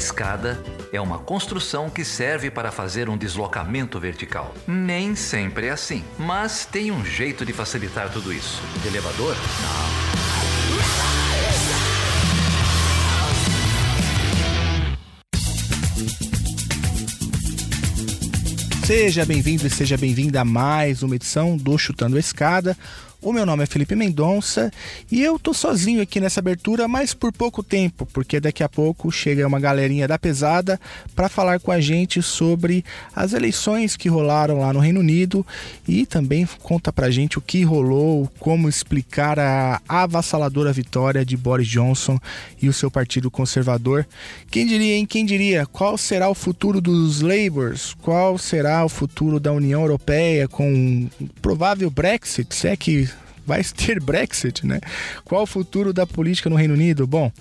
escada é uma construção que serve para fazer um deslocamento vertical. Nem sempre é assim, mas tem um jeito de facilitar tudo isso. De elevador? Não. Seja bem-vindo e seja bem-vinda a mais uma edição do Chutando a Escada, o meu nome é Felipe Mendonça e eu tô sozinho aqui nessa abertura, mas por pouco tempo, porque daqui a pouco chega uma galerinha da pesada para falar com a gente sobre as eleições que rolaram lá no Reino Unido e também conta pra gente o que rolou, como explicar a avassaladora vitória de Boris Johnson e o seu partido conservador. Quem diria, hein? Quem diria? Qual será o futuro dos Labours? Qual será o futuro da União Europeia com um provável Brexit? Se é que vai ter Brexit, né? Qual o futuro da política no Reino Unido? Bom,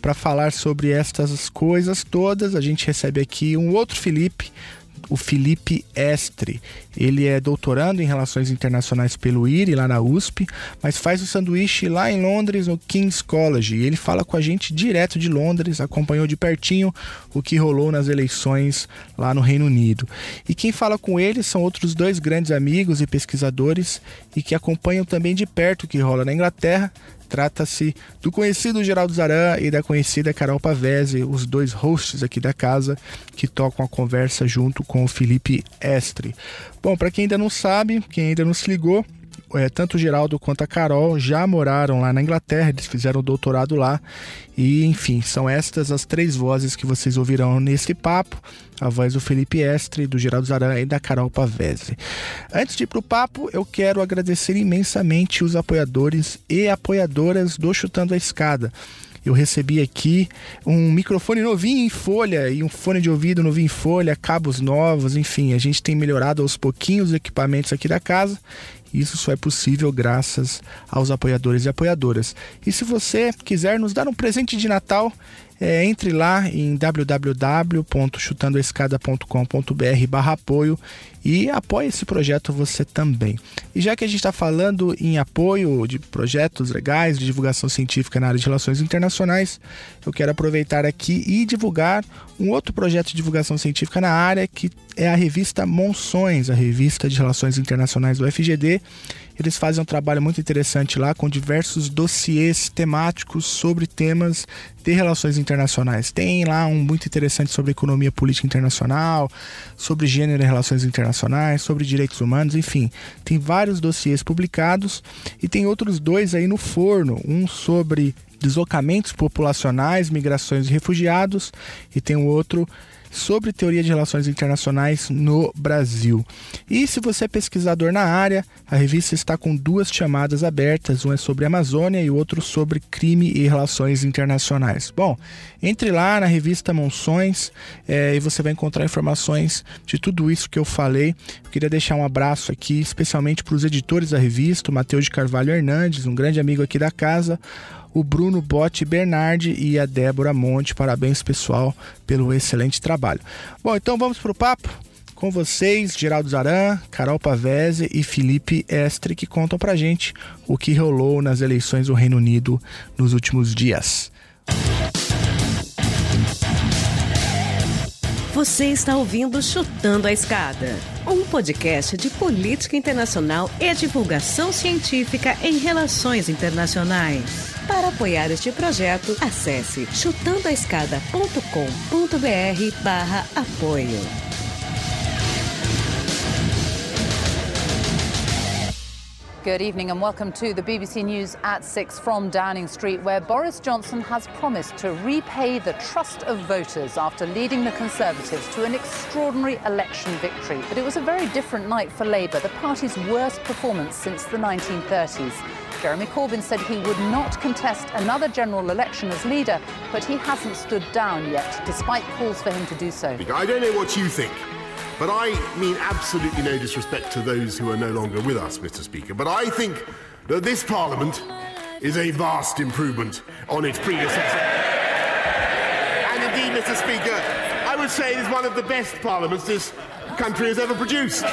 para falar sobre estas coisas todas, a gente recebe aqui um outro Felipe, o Felipe Estre. Ele é doutorando em Relações Internacionais pelo IRI, lá na USP, mas faz o sanduíche lá em Londres, no King's College. E ele fala com a gente direto de Londres, acompanhou de pertinho o que rolou nas eleições lá no Reino Unido. E quem fala com ele são outros dois grandes amigos e pesquisadores e que acompanham também de perto o que rola na Inglaterra, Trata-se do conhecido Geraldo Zaran e da conhecida Carol Pavese, os dois hosts aqui da casa que tocam a conversa junto com o Felipe Estre. Bom, para quem ainda não sabe, quem ainda não se ligou, é, tanto o Geraldo quanto a Carol já moraram lá na Inglaterra, eles fizeram doutorado lá. E, enfim, são estas as três vozes que vocês ouvirão nesse papo: a voz do Felipe Estre, do Geraldo Zaran e da Carol Pavese. Antes de ir para o papo, eu quero agradecer imensamente os apoiadores e apoiadoras do Chutando a Escada eu recebi aqui um microfone novinho em folha e um fone de ouvido novinho em folha, cabos novos, enfim, a gente tem melhorado aos pouquinhos os equipamentos aqui da casa isso só é possível graças aos apoiadores e apoiadoras. E se você quiser nos dar um presente de Natal, é, entre lá em www.chutandoescada.com.br barra apoio e apoie esse projeto você também. E já que a gente está falando em apoio de projetos legais de divulgação científica na área de relações internacionais, eu quero aproveitar aqui e divulgar um outro projeto de divulgação científica na área que é a revista Monções, a revista de relações internacionais do FGD eles fazem um trabalho muito interessante lá com diversos dossiês temáticos sobre temas de relações internacionais. Tem lá um muito interessante sobre economia política internacional, sobre gênero e relações internacionais, sobre direitos humanos, enfim. Tem vários dossiês publicados e tem outros dois aí no forno, um sobre deslocamentos populacionais, migrações e refugiados e tem um outro sobre teoria de relações internacionais no Brasil. E se você é pesquisador na área, a revista está com duas chamadas abertas, uma é sobre Amazônia e outro sobre crime e relações internacionais. Bom, entre lá na revista Monções é, e você vai encontrar informações de tudo isso que eu falei. Eu queria deixar um abraço aqui, especialmente para os editores da revista, o Matheus de Carvalho Hernandes, um grande amigo aqui da casa, o Bruno Botti Bernardi e a Débora Monte. Parabéns, pessoal, pelo excelente trabalho. Bom, então vamos para o papo com vocês, Geraldo Zaran, Carol Pavese e Felipe Estre, que contam pra gente o que rolou nas eleições do Reino Unido nos últimos dias. Você está ouvindo Chutando a Escada, um podcast de política internacional e divulgação científica em relações internacionais. Para apoiar este projeto, acesse chutandoaescada.com.br barra apoio. Good evening and welcome to the BBC News at 6 from Downing Street, where Boris Johnson has promised to repay the trust of voters after leading the Conservatives to an extraordinary election victory. But it was a very different night for Labour, the party's worst performance since the 1930s. Jeremy Corbyn said he would not contest another general election as leader, but he hasn't stood down yet, despite calls for him to do so. I don't know what you think, but I mean absolutely no disrespect to those who are no longer with us, Mr. Speaker. But I think that this Parliament is a vast improvement on its predecessor. and indeed, Mr. Speaker, I would say it is one of the best parliaments this country has ever produced.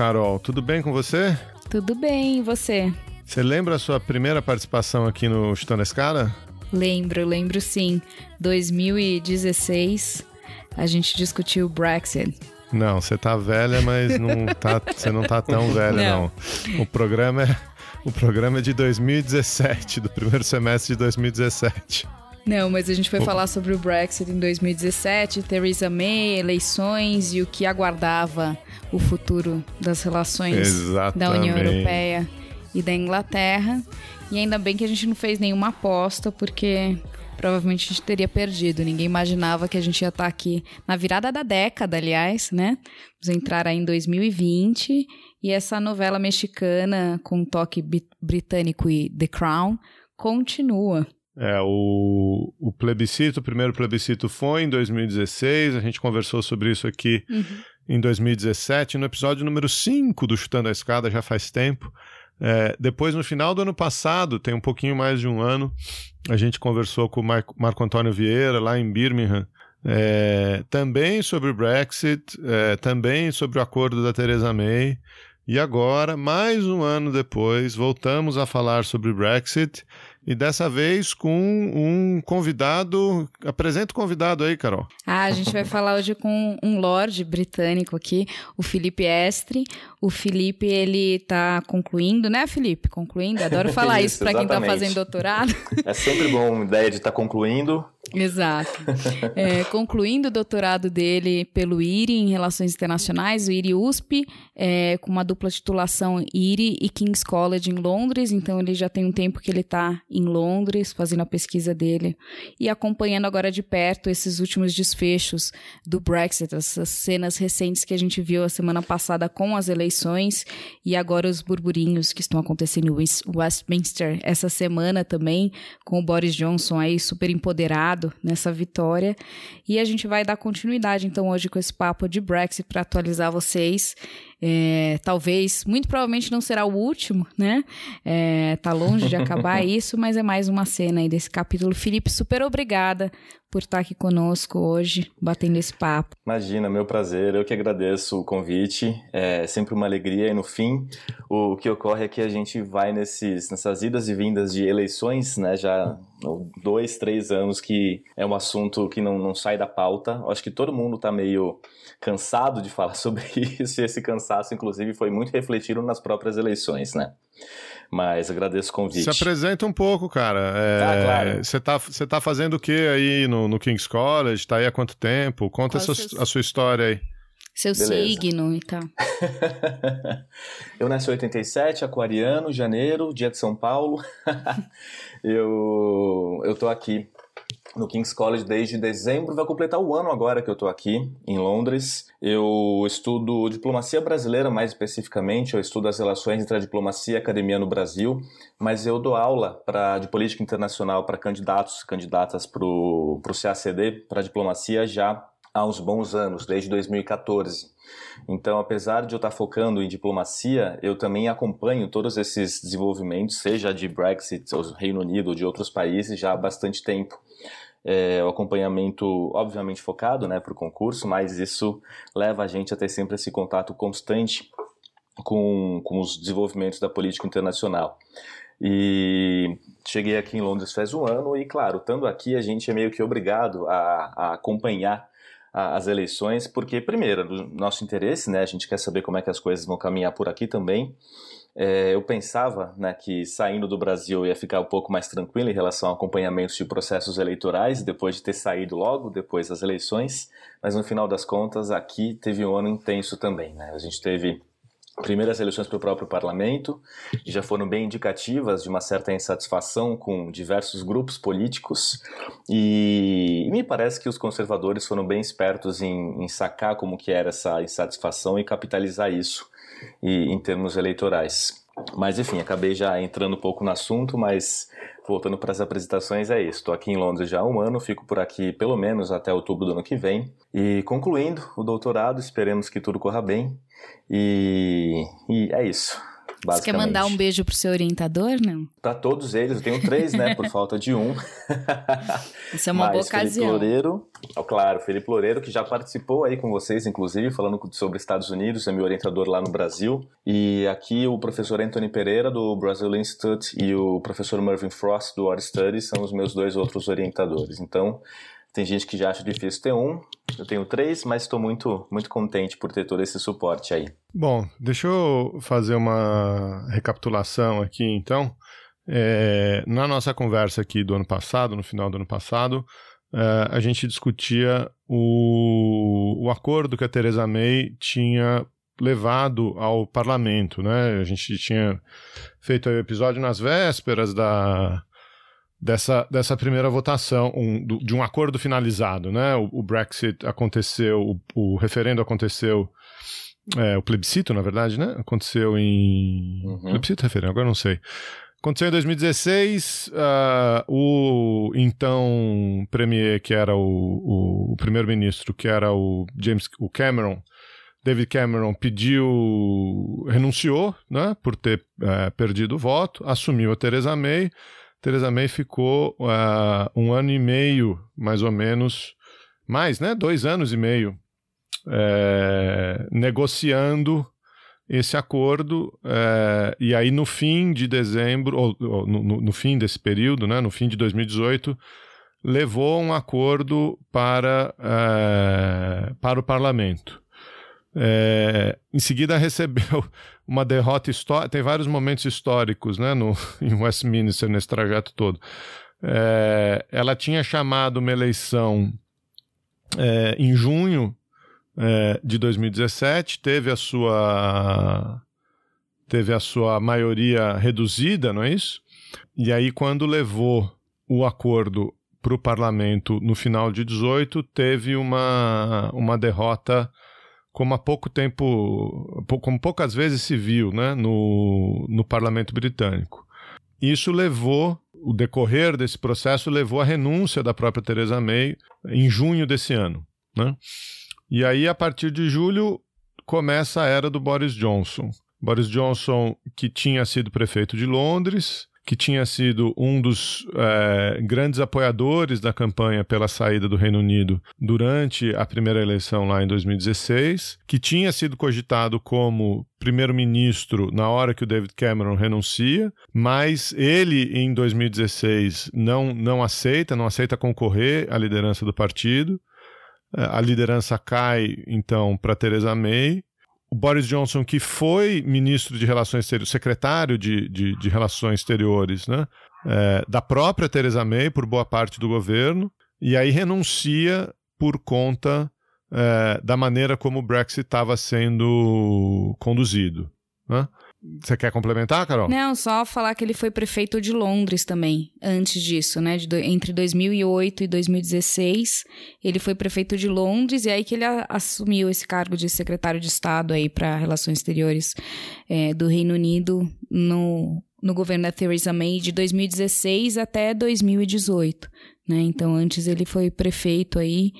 Carol, tudo bem com você? Tudo bem, e você? Você lembra a sua primeira participação aqui no Chutando a Escada? Lembro, lembro sim. 2016, a gente discutiu o Brexit. Não, você tá velha, mas não tá, você não tá tão velha, não. não. O programa é o programa é de 2017, do primeiro semestre de 2017. Não, mas a gente foi falar sobre o Brexit em 2017, Theresa May, eleições e o que aguardava o futuro das relações Exatamente. da União Europeia e da Inglaterra. E ainda bem que a gente não fez nenhuma aposta, porque provavelmente a gente teria perdido. Ninguém imaginava que a gente ia estar aqui na virada da década, aliás, né? Vamos entrar aí em 2020 e essa novela mexicana com toque britânico e The Crown continua. É, o, o plebiscito, o primeiro plebiscito foi em 2016, a gente conversou sobre isso aqui uhum. em 2017, no episódio número 5 do Chutando a Escada, já faz tempo. É, depois, no final do ano passado, tem um pouquinho mais de um ano, a gente conversou com o Marco, Marco Antônio Vieira, lá em Birmingham, é, também sobre o Brexit, é, também sobre o acordo da Theresa May. E agora, mais um ano depois, voltamos a falar sobre o Brexit e dessa vez com um convidado. Apresenta o convidado aí, Carol. Ah, a gente vai falar hoje com um lord britânico aqui, o Felipe Estre. O Felipe, ele está concluindo, né, Felipe? Concluindo. Adoro falar isso, isso para quem está fazendo doutorado. É sempre bom a ideia de estar tá concluindo. Exato. É, concluindo o doutorado dele pelo IRI em Relações Internacionais, o IRI USP, é, com uma dupla titulação IRI e King's College em Londres. Então, ele já tem um tempo que ele está em Londres, fazendo a pesquisa dele e acompanhando agora de perto esses últimos desfechos do Brexit, essas cenas recentes que a gente viu a semana passada com as eleições e agora os burburinhos que estão acontecendo em Westminster essa semana também, com o Boris Johnson aí super empoderado nessa vitória. E a gente vai dar continuidade então hoje com esse papo de Brexit para atualizar vocês é, talvez, muito provavelmente não será o último, né? É, tá longe de acabar isso, mas é mais uma cena aí desse capítulo. Felipe, super obrigada por estar aqui conosco hoje, batendo esse papo. Imagina, meu prazer. Eu que agradeço o convite. É sempre uma alegria. E no fim, o que ocorre é que a gente vai nesses, nessas idas e vindas de eleições, né? Já dois, três anos que é um assunto que não, não sai da pauta. Acho que todo mundo está meio cansado de falar sobre isso, e esse cansaço, inclusive, foi muito refletido nas próprias eleições, né? Mas agradeço o convite. Se apresenta um pouco, cara. É, ah, claro. Você tá, você tá fazendo o que aí no, no King's College? Tá aí há quanto tempo? Conta a sua, a sua história aí. Seu Beleza. signo e tal. eu nasci em 87, aquariano, janeiro, dia de São Paulo. eu, eu tô aqui no King's College desde dezembro, vai completar o ano agora que eu estou aqui em Londres. Eu estudo diplomacia brasileira, mais especificamente, eu estudo as relações entre a diplomacia e a academia no Brasil, mas eu dou aula pra, de política internacional para candidatos, candidatas para o CACD, para diplomacia, já há uns bons anos, desde 2014. Então, apesar de eu estar focando em diplomacia, eu também acompanho todos esses desenvolvimentos, seja de Brexit, ou Reino Unido, ou de outros países, já há bastante tempo é, o acompanhamento, obviamente, focado né, para o concurso, mas isso leva a gente a ter sempre esse contato constante com, com os desenvolvimentos da política internacional. E cheguei aqui em Londres faz um ano e, claro, estando aqui, a gente é meio que obrigado a, a acompanhar as eleições, porque, primeiro, no nosso interesse, né, a gente quer saber como é que as coisas vão caminhar por aqui também, é, eu pensava né, que saindo do Brasil ia ficar um pouco mais tranquilo em relação a acompanhamentos de processos eleitorais, depois de ter saído logo depois das eleições, mas no final das contas aqui teve um ano intenso também. Né? A gente teve primeiras eleições para o próprio parlamento, que já foram bem indicativas de uma certa insatisfação com diversos grupos políticos, e, e me parece que os conservadores foram bem espertos em, em sacar como que era essa insatisfação e capitalizar isso e, em termos eleitorais. Mas enfim, acabei já entrando um pouco no assunto, mas voltando para as apresentações é isso. Estou aqui em Londres já há um ano, fico por aqui pelo menos até outubro do ano que vem. E concluindo o doutorado, esperemos que tudo corra bem. E, e é isso. Você quer mandar um beijo pro seu orientador, não? Para todos eles, eu tenho três, né? Por falta de um. Isso é uma Mas, boa ocasião. Felipe Loureiro, oh, claro, Felipe Loureiro, que já participou aí com vocês, inclusive, falando sobre Estados Unidos, é meu orientador lá no Brasil. E aqui o professor Anthony Pereira, do Brazil Institute, e o professor Mervyn Frost, do War Studies, são os meus dois outros orientadores. Então, tem gente que já acha difícil ter um, eu tenho três, mas estou muito, muito contente por ter todo esse suporte aí. Bom, deixa eu fazer uma recapitulação aqui então. É, na nossa conversa aqui do ano passado, no final do ano passado, é, a gente discutia o, o acordo que a Theresa May tinha levado ao parlamento, né? A gente tinha feito o episódio nas vésperas da dessa, dessa primeira votação, um, do, de um acordo finalizado, né? O, o Brexit aconteceu, o, o referendo aconteceu, é, o plebiscito, na verdade, né? Aconteceu em... Uhum. Plebiscito referendo, agora não sei. Aconteceu em 2016, uh, ah, o então premier, que era o, o, primeiro-ministro, que era o James o Cameron, David Cameron pediu, renunciou, né, por ter uh, perdido o voto, assumiu a Theresa May, Theresa May ficou uh, um ano e meio, mais ou menos, mais, né? Dois anos e meio, é, negociando esse acordo. É, e aí, no fim de dezembro, ou, ou no, no, fim desse período, né? No fim de 2018, levou um acordo para, é, para o parlamento. É, em seguida recebeu uma derrota histórica. Tem vários momentos históricos né, no, em Westminster nesse trajeto todo. É, ela tinha chamado uma eleição é, em junho é, de 2017, teve a sua teve a sua maioria reduzida, não é isso? E aí, quando levou o acordo para o parlamento no final de 18, teve uma, uma derrota como há pouco tempo, como poucas vezes se viu né, no, no parlamento britânico. Isso levou, o decorrer desse processo levou à renúncia da própria Theresa May em junho desse ano. Né? E aí, a partir de julho, começa a era do Boris Johnson. Boris Johnson, que tinha sido prefeito de Londres, que tinha sido um dos é, grandes apoiadores da campanha pela saída do Reino Unido durante a primeira eleição lá em 2016, que tinha sido cogitado como primeiro-ministro na hora que o David Cameron renuncia, mas ele em 2016 não, não aceita, não aceita concorrer à liderança do partido. É, a liderança cai então para Theresa May o Boris Johnson, que foi ministro de Relações Exteriores, secretário de, de, de Relações Exteriores, né? É, da própria Theresa May, por boa parte do governo, e aí renuncia por conta é, da maneira como o Brexit estava sendo conduzido. Né? Você quer complementar, Carol? Não, só falar que ele foi prefeito de Londres também, antes disso, né? De, entre 2008 e 2016, ele foi prefeito de Londres e aí que ele a, assumiu esse cargo de secretário de Estado aí para Relações Exteriores é, do Reino Unido no, no governo da Theresa May de 2016 até 2018. Né? Então, antes ele foi prefeito aí,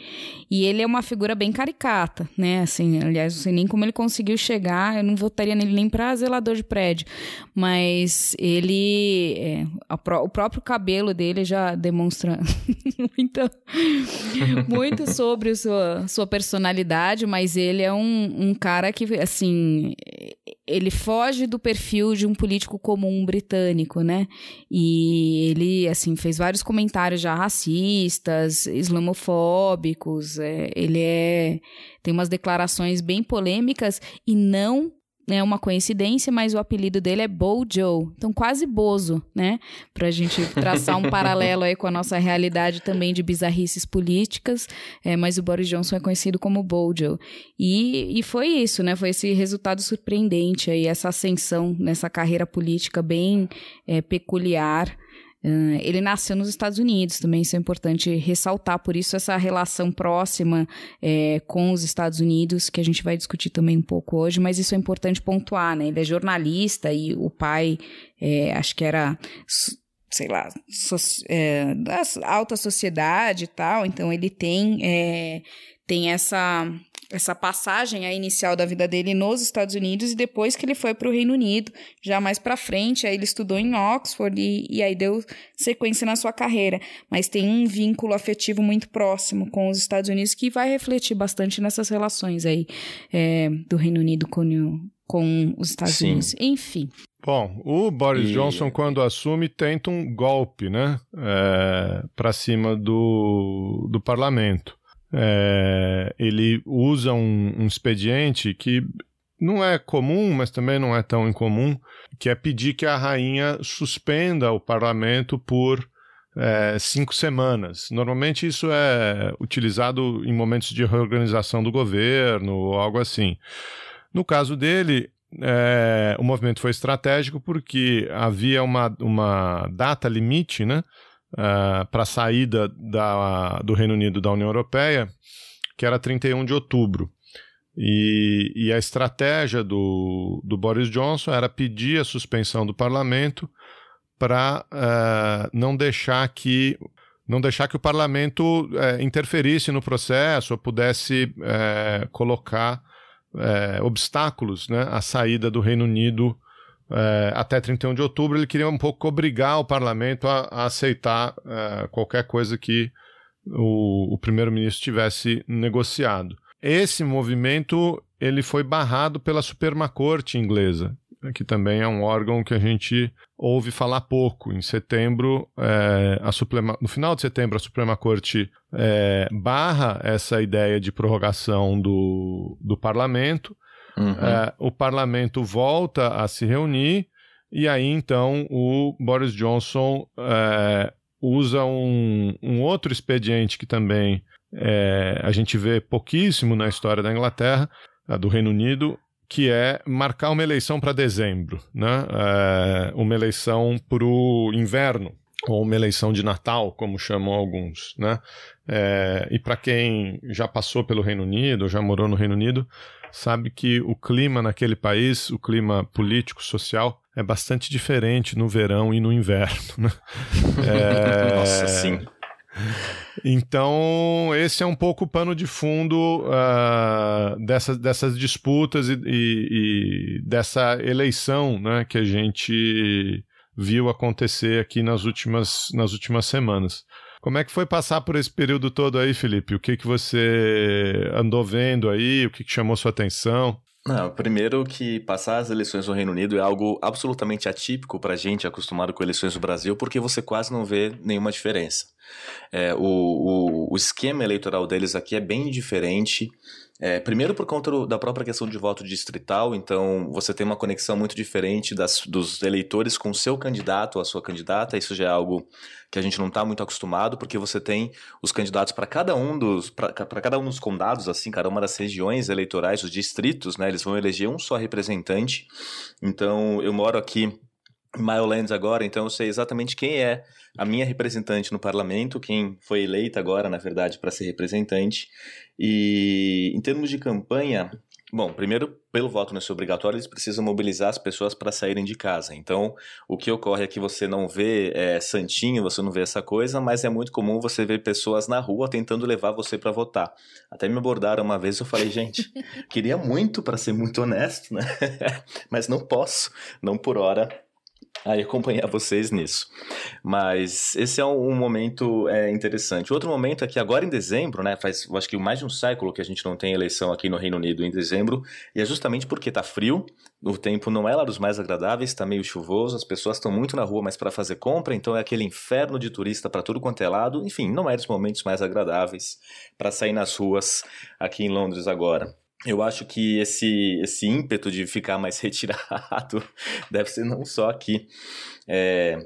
e ele é uma figura bem caricata, né? Assim, aliás, não sei nem como ele conseguiu chegar, eu não votaria nele nem para zelador de prédio, mas ele, é, o próprio cabelo dele já demonstra muito, muito sobre sua, sua personalidade, mas ele é um, um cara que, assim, ele foge do perfil de um político comum britânico, né? E ele, assim, fez vários comentários já racistas, islamofóbicos. É, ele é tem umas declarações bem polêmicas e não é uma coincidência, mas o apelido dele é Bojo, então quase Bozo, né? Pra gente traçar um paralelo aí com a nossa realidade também de bizarrices políticas, é, mas o Boris Johnson é conhecido como Bojo. E, e foi isso, né? Foi esse resultado surpreendente aí, essa ascensão nessa carreira política bem é, peculiar Uh, ele nasceu nos Estados Unidos, também isso é importante ressaltar, por isso essa relação próxima é, com os Estados Unidos, que a gente vai discutir também um pouco hoje, mas isso é importante pontuar, né? Ele é jornalista e o pai, é, acho que era sei lá, so, é, da alta sociedade e tal, então ele tem, é, tem essa essa passagem a inicial da vida dele nos Estados Unidos e depois que ele foi para o Reino Unido, já mais para frente, aí ele estudou em Oxford e, e, aí deu sequência na sua carreira, mas tem um vínculo afetivo muito próximo com os Estados Unidos que vai refletir bastante nessas relações aí é, do Reino Unido com, com os Estados Sim. Unidos, enfim. Bom, o Boris e... Johnson, quando assume, tenta um golpe, né, é, para cima do, do parlamento é, ele usa um, um expediente que não é comum, mas também não é tão incomum, que é pedir que a rainha suspenda o parlamento por é, cinco semanas. Normalmente isso é utilizado em momentos de reorganização do governo ou algo assim. No caso dele, é, o movimento foi estratégico porque havia uma, uma data limite, né? Uh, é, para a saída da, do Reino Unido da União Europeia, que era 31 de outubro. E, e a estratégia do, do, Boris Johnson era pedir a suspensão do parlamento para uh, é, não deixar que não deixar que o parlamento uh, interferisse no processo ou pudesse colocar obstáculos né, à saída do Reino Unido é, até 31 de outubro, ele queria um pouco obrigar o parlamento a, a aceitar é, qualquer coisa que o, o primeiro-ministro tivesse negociado. Esse movimento ele foi barrado pela Suprema Corte inglesa, que também é um órgão que a gente ouve falar pouco. Em setembro, é, a Suprema, no final de setembro, a Suprema Corte é, barra essa ideia de prorrogação do, do parlamento Uhum. É, o parlamento volta a se reunir e aí então o Boris Johnson é, usa um, um, outro expediente que também é, a gente vê pouquíssimo na história da Inglaterra, do Reino Unido, que é marcar uma eleição para dezembro, né? Uma eleição para o inverno ou uma eleição de Natal, como chamam alguns, né? É, e para quem já passou pelo Reino Unido, já morou no Reino Unido, sabe que o clima naquele país, o clima político, social, é bastante diferente no verão e no inverno. Né? É... Nossa, sim. Então, esse é um pouco o pano de fundo uh, dessas, dessas disputas e, e, e, dessa eleição né, que a gente viu acontecer aqui nas últimas, nas últimas semanas. Como é que foi passar por esse período todo aí, Felipe? O que, que você andou vendo aí? O que, que chamou sua atenção? Não, primeiro que passar as eleições no Reino Unido é algo absolutamente atípico para gente acostumado com eleições no Brasil, porque você quase não vê nenhuma diferença. É, o, o, o esquema eleitoral deles aqui é bem diferente. É, primeiro por conta do, da própria questão de voto distrital, então você tem uma conexão muito diferente das, dos eleitores com o seu candidato ou a sua candidata, isso já é algo que a gente não está muito acostumado, porque você tem os candidatos para cada um dos para cada um dos condados, assim, cada uma das regiões eleitorais, os distritos, né? Eles vão eleger um só representante. Então, eu moro aqui em Milelands agora, então eu sei exatamente quem é a minha representante no parlamento, quem foi eleita agora, na verdade, para ser representante. E em termos de campanha, Bom, primeiro, pelo voto não ser obrigatório, eles precisam mobilizar as pessoas para saírem de casa. Então, o que ocorre é que você não vê é, santinho, você não vê essa coisa, mas é muito comum você ver pessoas na rua tentando levar você para votar. Até me abordaram uma vez, eu falei, gente, queria muito, para ser muito honesto, né? mas não posso, não por hora acompanhar vocês nisso. Mas esse é um, momento é, interessante. Outro momento é que agora em dezembro, né, faz acho que mais de um século que a gente não tem eleição aqui no Reino Unido em dezembro, e é justamente porque tá frio, o tempo não é lá dos mais agradáveis, tá meio chuvoso, as pessoas estão muito na rua, mas para fazer compra, então é aquele inferno de turista para tudo quanto é lado. Enfim, não é dos momentos mais agradáveis para sair nas ruas aqui em Londres agora. Eu acho que esse, esse ímpeto de ficar mais retirado deve ser não só aqui. É,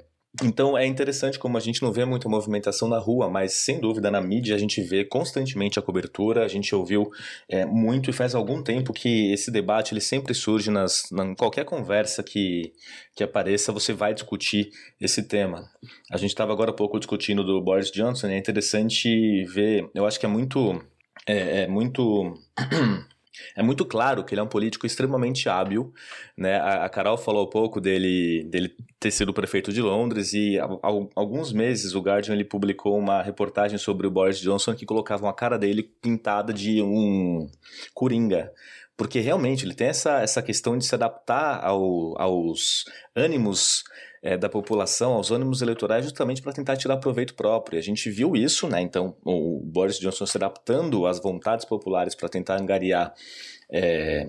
então é interessante como a gente não vê muita movimentação na rua, mas sem dúvida na mídia a gente vê constantemente a cobertura, a gente ouviu é, muito e faz algum tempo que esse debate ele sempre surge nas, na, qualquer conversa que, que apareça, você vai discutir esse tema. A gente estava agora há pouco discutindo do Boris Johnson, é interessante ver, eu acho que é muito. É, é muito é muito claro que ele é um político extremamente hábil, né? A, Carol falou um pouco dele, dele ter sido prefeito de Londres e há alguns meses o Guardian ele publicou uma reportagem sobre o Boris Johnson que colocava uma cara dele pintada de um coringa, porque realmente ele tem essa, essa questão de se adaptar ao, aos ânimos é, da população, aos ânimos eleitorais, justamente para tentar tirar proveito próprio. A gente viu isso, né? Então, o Boris Johnson se adaptando às vontades populares para tentar angariar. É,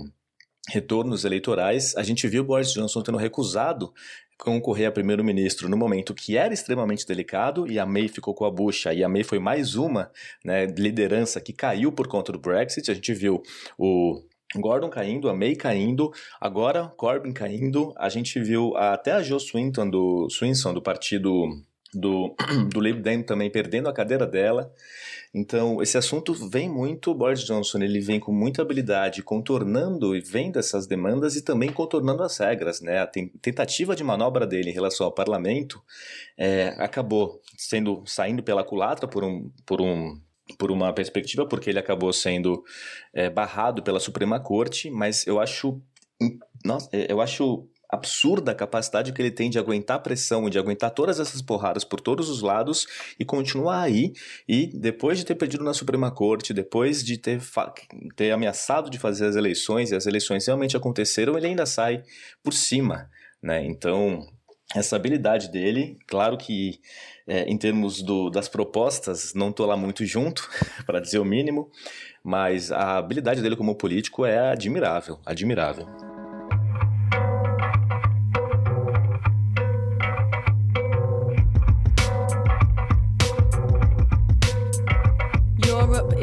retornos eleitorais, a gente viu Boris Johnson tendo recusado concorrer a primeiro-ministro no momento que era extremamente delicado e a May ficou com a bucha e a May foi mais uma né, liderança que caiu por conta do Brexit. A gente viu o Gordon caindo, a May caindo, agora Corbyn caindo, a gente viu até a Jo Swinton do, Swinson, do partido do, do Lib Dem também perdendo a cadeira dela. Então, esse assunto vem muito, Boris Johnson, ele vem com muita habilidade, contornando e vendo essas demandas e também contornando as regras, né? A tentativa de manobra dele em relação ao parlamento é, acabou sendo, saindo pela culatra por um, por um por uma perspectiva, porque ele acabou sendo é, barrado pela Suprema Corte, mas eu acho, nossa, é, eu acho absurda a capacidade que ele tem de aguentar pressão e de aguentar todas essas porradas por todos os lados e continuar aí e depois de ter pedido na Suprema Corte, depois de ter, ter ameaçado de fazer as eleições e as eleições realmente aconteceram, ele ainda sai por cima, né? Então, essa habilidade dele, claro que é, em termos do, das propostas, não estou lá muito junto, para dizer o mínimo, mas a habilidade dele como político é admirável, admirável.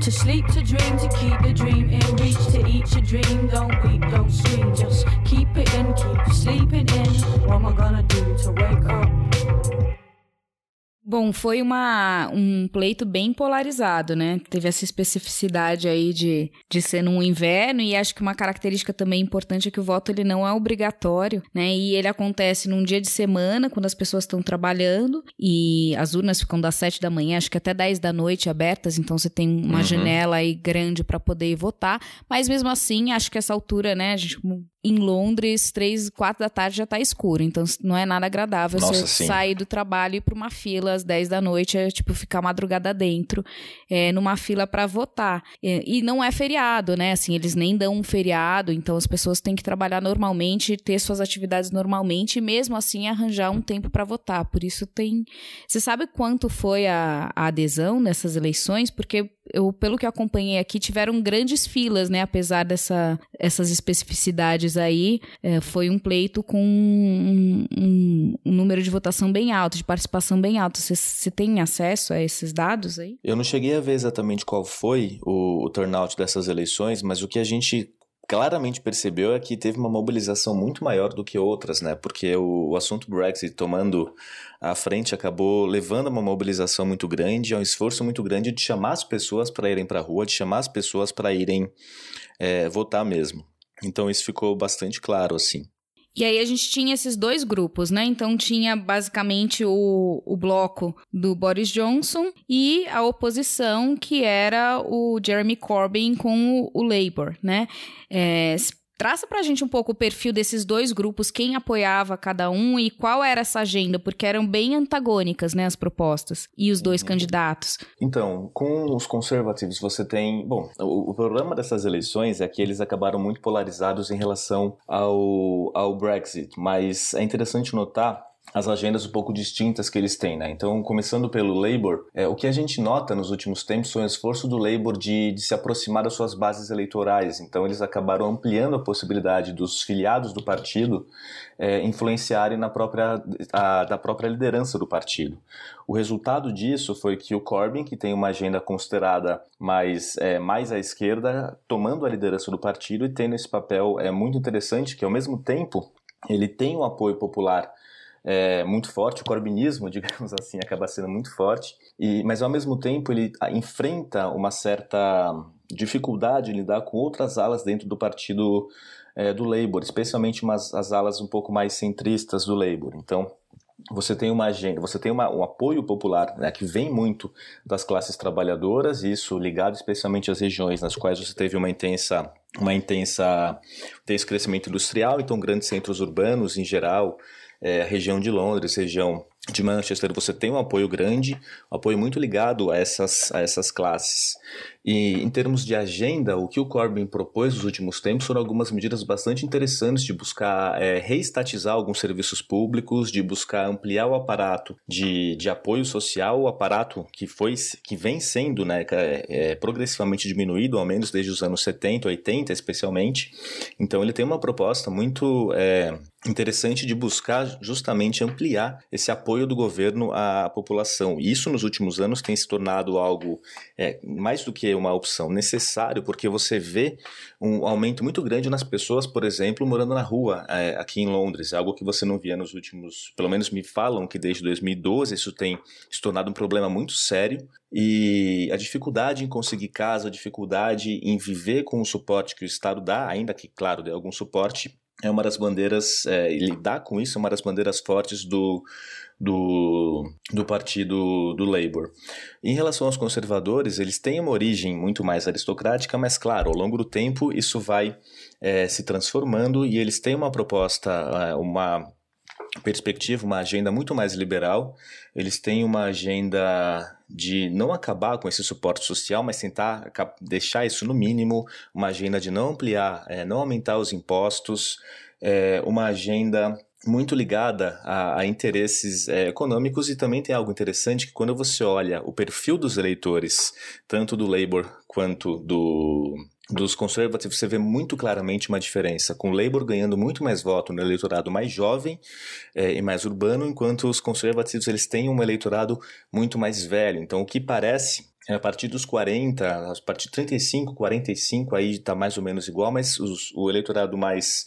To sleep, to dream, to keep the dream in reach, to eat your dream. Don't weep, don't scream, just keep it in, keep sleeping in. What am I gonna do to wake up? Bom, foi uma, um pleito bem polarizado, né? Teve essa especificidade aí de, de ser no inverno e acho que uma característica também importante é que o voto ele não é obrigatório, né? E ele acontece num dia de semana, quando as pessoas estão trabalhando e as urnas ficam das 7 da manhã, acho que até 10 da noite abertas, então você tem uma uhum. janela aí grande para poder votar, mas mesmo assim, acho que essa altura, né, a gente em Londres, três, quatro da tarde já está escuro. Então não é nada agradável Nossa, você sim. sair do trabalho e ir para uma fila às 10 da noite, é tipo ficar madrugada dentro, é, numa fila para votar. É, e não é feriado, né? Assim, eles nem dão um feriado, então as pessoas têm que trabalhar normalmente, ter suas atividades normalmente e mesmo assim arranjar um tempo para votar. Por isso tem. Você sabe quanto foi a, a adesão nessas eleições? Porque eu, pelo que acompanhei aqui, tiveram grandes filas, né? Apesar dessa, essas especificidades aí, é, foi um pleito com um, um, um, número de votação bem alto, de participação bem alto. Você tem acesso a esses dados aí? Eu não cheguei a ver exatamente qual foi o, o turnout dessas eleições, mas o que a gente claramente percebeu é que teve uma mobilização muito maior do que outras, né? Porque o, o assunto Brexit tomando a frente acabou levando a uma mobilização muito grande, a um esforço muito grande de chamar as pessoas para irem para a rua, de chamar as pessoas para irem é, votar mesmo. Então isso ficou bastante claro, assim. E aí a gente tinha esses dois grupos, né? Então tinha basicamente o, o bloco do Boris Johnson e a oposição, que era o Jeremy Corbyn com o, o Labour, né? É, Traça pra gente um pouco o perfil desses dois grupos, quem apoiava cada um e qual era essa agenda, porque eram bem antagônicas, né, as propostas e os dois uhum. candidatos. Então, com os conservativos você tem, bom, o, o, problema dessas eleições é que eles acabaram muito polarizados em relação ao, ao Brexit, mas é interessante notar as agendas um pouco distintas que eles têm, né? Então, começando pelo Labour, é, o que a gente nota nos últimos tempos foi o esforço do Labour de, de se aproximar das suas bases eleitorais. Então, eles acabaram ampliando a possibilidade dos filiados do partido é, influenciarem na própria, a, da própria liderança do partido. O resultado disso foi que o Corbyn, que tem uma agenda considerada mais, é, mais à esquerda, tomando a liderança do partido e tendo esse papel é muito interessante, que ao mesmo tempo ele tem um apoio popular é, muito forte, o corbinismo, digamos assim, acaba sendo muito forte, e, mas ao mesmo tempo ele enfrenta uma certa dificuldade em lidar com outras alas dentro do partido é, do Labour, especialmente umas, as alas um pouco mais centristas do Labour. Então, você tem uma agenda, você tem uma, um apoio popular né, que vem muito das classes trabalhadoras, isso ligado especialmente às regiões nas quais você teve uma intensa, uma intensa esse crescimento industrial, então grandes centros urbanos em geral, é, região de Londres, região de Manchester, você tem um apoio grande, um apoio muito ligado a essas, a essas classes. E em termos de agenda, o que o Corbyn propôs nos últimos tempos foram algumas medidas bastante interessantes de buscar é, reestatizar alguns serviços públicos, de buscar ampliar o aparato de, de apoio social, o aparato que foi que vem sendo né, é, progressivamente diminuído, ao menos desde os anos 70, 80 especialmente. Então ele tem uma proposta muito é, interessante de buscar justamente ampliar esse apoio do governo à população. E isso nos últimos anos tem se tornado algo é, mais do que uma opção necessário, porque você vê um aumento muito grande nas pessoas, por exemplo, morando na rua é, aqui em Londres, algo que você não via nos últimos, pelo menos me falam que desde 2012 isso tem se tornado um problema muito sério. E a dificuldade em conseguir casa, a dificuldade em viver com o suporte que o Estado dá, ainda que, claro, dê algum suporte, é uma das bandeiras, é, lidar com isso é uma das bandeiras fortes do, do, do partido do Labour. Em relação aos conservadores, eles têm uma origem muito mais aristocrática, mas claro, ao longo do tempo isso vai é, se transformando e eles têm uma proposta, é, uma perspectiva, uma agenda muito mais liberal. Eles têm uma agenda de não acabar com esse suporte social, mas tentar deixar isso no mínimo, uma agenda de não ampliar, é, não aumentar os impostos, é, uma agenda muito ligada a, a interesses é, econômicos e também tem algo interessante que quando você olha o perfil dos eleitores, tanto do Labour quanto do, dos conservativos, você vê muito claramente uma diferença, com o Labour ganhando muito mais voto no eleitorado mais jovem é, e mais urbano, enquanto os conservativos eles têm um eleitorado muito mais velho. Então, o que parece é, a partir dos 40, a partir de 35, 45, aí está mais ou menos igual, mas os, o eleitorado mais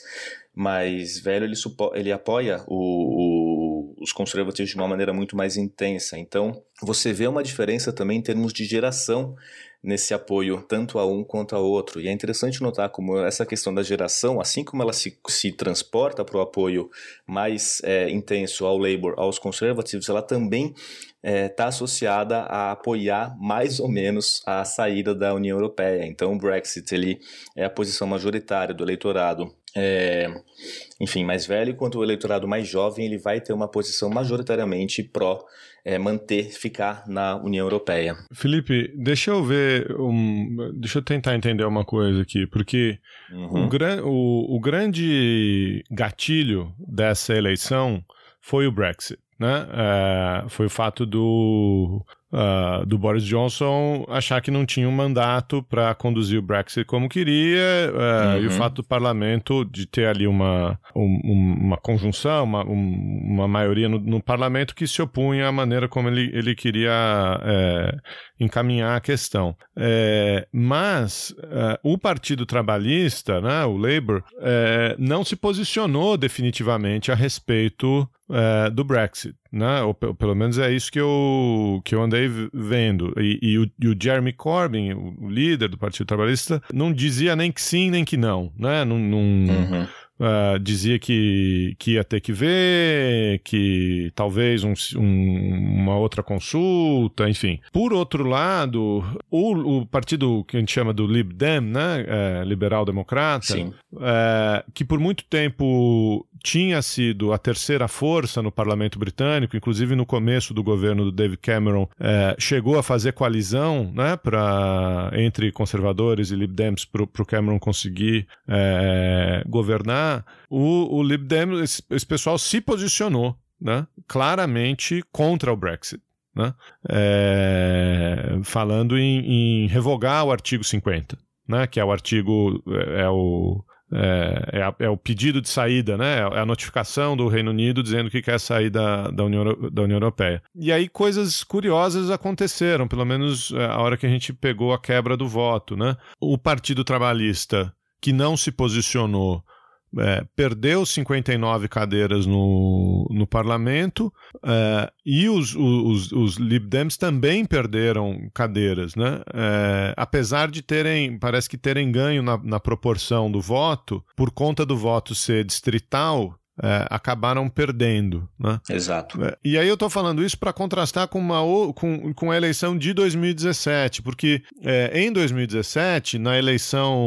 mais velho, ele, ele apoia o, o, os conservativos de uma maneira muito mais intensa. Então, você vê uma diferença também em termos de geração nesse apoio tanto a um quanto a outro. E é interessante notar como essa questão da geração, assim como ela se, se transporta para o apoio mais é, intenso ao Labour, aos conservativos, ela também está é, tá associada a apoiar mais ou menos a saída da União Europeia. Então, o Brexit ele é a posição majoritária do eleitorado é, enfim, mais velho, enquanto o eleitorado mais jovem ele vai ter uma posição majoritariamente pró é, manter, ficar na União Europeia. Felipe, deixa eu ver, um, deixa eu tentar entender uma coisa aqui, porque uhum. o, gran, o, o grande gatilho dessa eleição foi o Brexit. Né? É, foi o fato do uh, do Boris Johnson achar que não tinha um mandato para conduzir o Brexit como queria, uh, uhum. e o fato do parlamento de ter ali uma, um, uma conjunção, uma, um, uma maioria no, no, parlamento que se opunha à maneira como ele, ele queria é, encaminhar a questão. É, mas é, o Partido Trabalhista, né, o Labour, não se posicionou definitivamente a respeito do Brexit, né? Ou pelo menos é isso que eu, que eu andei vendo. E, e, o, e, o, Jeremy Corbyn, o líder do Partido Trabalhista, não dizia nem que sim nem que não, né? Não, não, uhum. Uh, dizia que, que ia ter que ver, que talvez um, um, uma outra consulta, enfim. Por outro lado, o, o partido que a gente chama do Lib Dem, né, é, liberal democrata, é, que por muito tempo tinha sido a terceira força no parlamento britânico, inclusive no começo do governo do David Cameron, é, chegou a fazer coalizão né, pra, entre conservadores e Lib Dems para o Cameron conseguir é, O, o Lib Dems, esse, esse pessoal se posicionou né, claramente contra o Brexit. Né? É, falando em, em, revogar o artigo 50, né? que é o artigo, é, é o, é, é, a, é, o pedido de saída, né? É a notificação do Reino Unido dizendo que quer sair da, da, União, da União Europeia. E aí coisas curiosas aconteceram, pelo menos é, a hora que a gente pegou a quebra do voto, né? O Partido Trabalhista, que não se posicionou é, perdeu 59 cadeiras no, no parlamento é, e os, os, os Lib Dems também perderam cadeiras, né? É, apesar de terem, parece que terem ganho na, na proporção do voto, por conta do voto ser distrital, é, acabaram perdendo. Né? Exato. É, e aí eu estou falando isso para contrastar com, uma, com, com a eleição de 2017, porque é, em 2017, na eleição,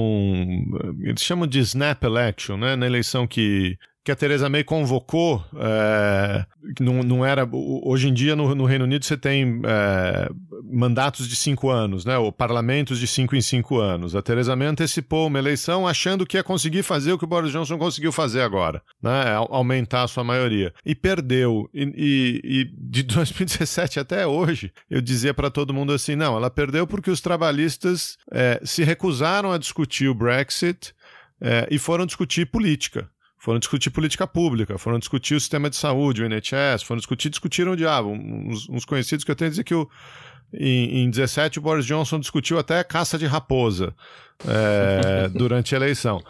eles chamam de snap election, né? na eleição que que a Theresa May convocou, é, não, não era. Hoje em dia, no, no Reino Unido, você tem é, mandatos de cinco anos, né? Ou parlamentos de cinco em cinco anos. A Theresa May antecipou uma eleição achando que ia conseguir fazer o que o Boris Johnson conseguiu fazer agora, né? Aumentar a sua maioria. E perdeu. E, e, e de 2017 até hoje, eu dizia para todo mundo assim: não, ela perdeu porque os trabalhistas é, se recusaram a discutir o Brexit. É, e foram discutir política foram discutir política pública, foram discutir o sistema de saúde, o NHS, foram discutir, discutiram o diabo. Uns, uns conhecidos que eu tenho dizer que o, em, em 17 o Boris Johnson discutiu até caça de raposa é, durante a eleição.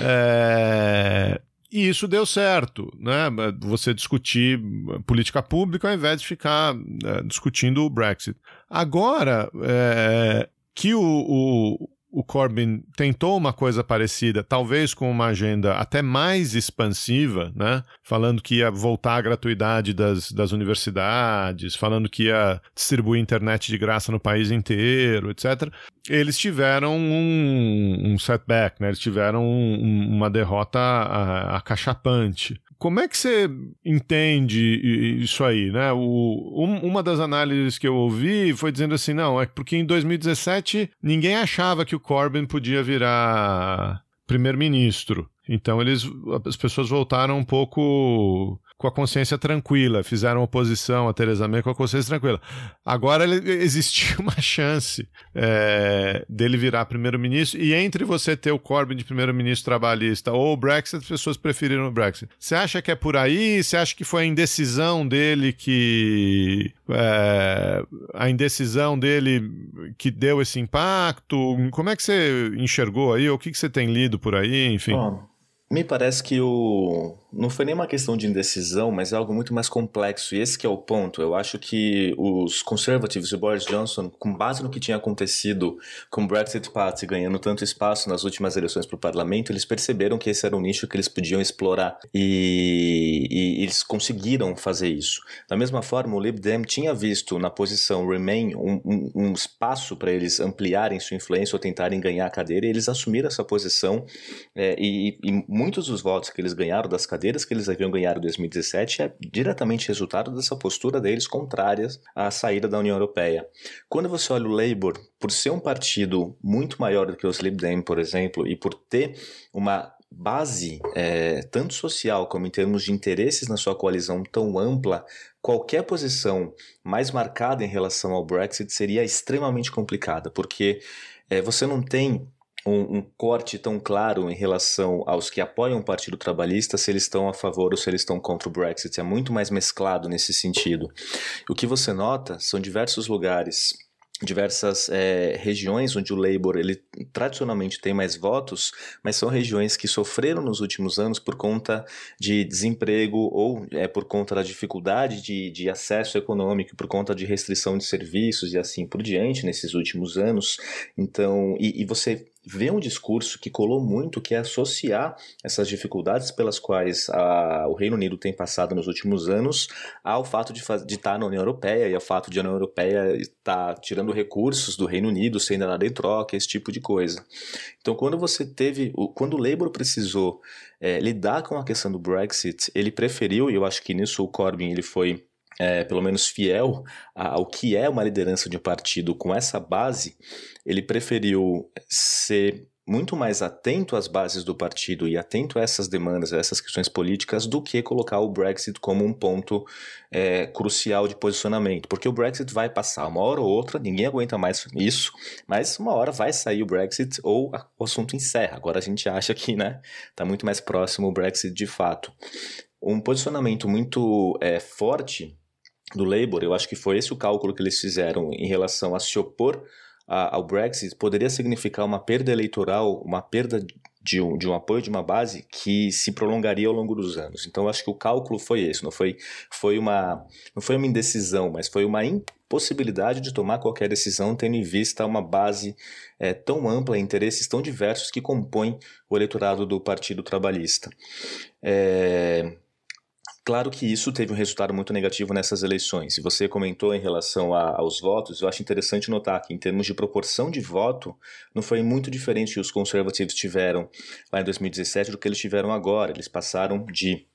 É, e isso deu certo, né? Você discutir política pública ao invés de ficar é, discutindo o Brexit. Agora, é, que o, o, o Corbyn tentou uma coisa parecida, talvez com uma agenda até mais expansiva, né? Falando que ia voltar à gratuidade das, das universidades, falando que ia distribuir internet de graça no país inteiro, etc. Eles tiveram um, um setback, né? Eles tiveram um, uma derrota acachapante. Como é que você entende isso aí, né? O, um, uma das análises que eu ouvi foi dizendo assim, não, é porque em 2017 ninguém achava que o Corbyn podia virar primeiro-ministro. Então eles, as pessoas voltaram um pouco com a consciência tranquila, fizeram oposição a Teresa May com a consciência tranquila. Agora ele, existiu uma chance é, dele virar primeiro-ministro e entre você ter o Corbyn de primeiro-ministro trabalhista ou o Brexit, as pessoas preferiram o Brexit. Você acha que é por aí? Você acha que foi a indecisão dele que é, a indecisão dele que deu esse impacto? Como é que você enxergou aí? O que, que você tem lido por aí? Enfim. Bom, me parece que o não foi nem uma questão de indecisão, mas é algo muito mais complexo. E esse é o ponto. Eu acho que os conservativos e Boris Johnson, com base no que tinha acontecido com o Brexit Party ganhando tanto espaço nas últimas eleições para o parlamento, eles perceberam que esse era um nicho que eles podiam explorar. E, e eles conseguiram fazer isso. Da mesma forma, o Lib Dem tinha visto na posição Remain um, um, um espaço para eles ampliarem sua influência ou tentarem ganhar a cadeira, e eles assumiram essa posição. É, e, e muitos dos votos que eles ganharam das cadeiras cadeiras que eles haviam ganhado em 2017 é diretamente resultado dessa postura deles contrárias à saída da União Europeia. Quando você olha o Labour, por ser um partido muito maior do que os Lib Dem, por exemplo, e por ter uma base, é, tanto social como em termos de interesses na sua coalizão tão ampla, qualquer posição mais marcada em relação ao Brexit seria extremamente complicada, porque é, você não tem um, um, corte tão claro em relação aos que apoiam o Partido Trabalhista, se eles estão a favor ou se eles estão contra o Brexit. É muito mais mesclado nesse sentido. O que você nota são diversos lugares diversas é, regiões onde o Labour ele tradicionalmente tem mais votos, mas são regiões que sofreram nos últimos anos por conta de desemprego ou é, por conta da dificuldade de, de acesso econômico, por conta de restrição de serviços e assim por diante nesses últimos anos. Então, e, e você vê um discurso que colou muito, que é associar essas dificuldades pelas quais a, o Reino Unido tem passado nos últimos anos ao fato de, de estar na União Europeia e ao fato de a União Europeia estar tirando recursos do Reino Unido sem dar nada em troca, esse tipo de coisa. Então, quando você teve, quando o Labour precisou é, lidar com a questão do Brexit, ele preferiu, e eu acho que nisso o Corbyn ele foi é, pelo menos fiel ao que é uma liderança de um partido com essa base, ele preferiu ser muito mais atento às bases do partido e atento a essas demandas, a essas questões políticas, do que colocar o Brexit como um ponto é, crucial de posicionamento. Porque o Brexit vai passar uma hora ou outra, ninguém aguenta mais isso, mas uma hora vai sair o Brexit ou o assunto encerra. Agora a gente acha que né, está muito mais próximo o Brexit de fato. Um posicionamento muito é, forte do Labour, eu acho que foi esse o cálculo que eles fizeram em relação a se opor a, ao Brexit, poderia significar uma perda eleitoral, uma perda de um, de um apoio de uma base que se prolongaria ao longo dos anos. Então, eu acho que o cálculo foi esse, não foi, foi, uma, não foi uma indecisão, mas foi uma impossibilidade de tomar qualquer decisão tendo em vista uma base é, tão ampla, interesses tão diversos que compõem o eleitorado do Partido Trabalhista. É, Claro que isso teve um resultado muito negativo nessas eleições. E você comentou em relação a, aos votos, eu acho interessante notar que, em termos de proporção de voto, não foi muito diferente que os conservativos tiveram lá em 2017 do que eles tiveram agora. Eles passaram de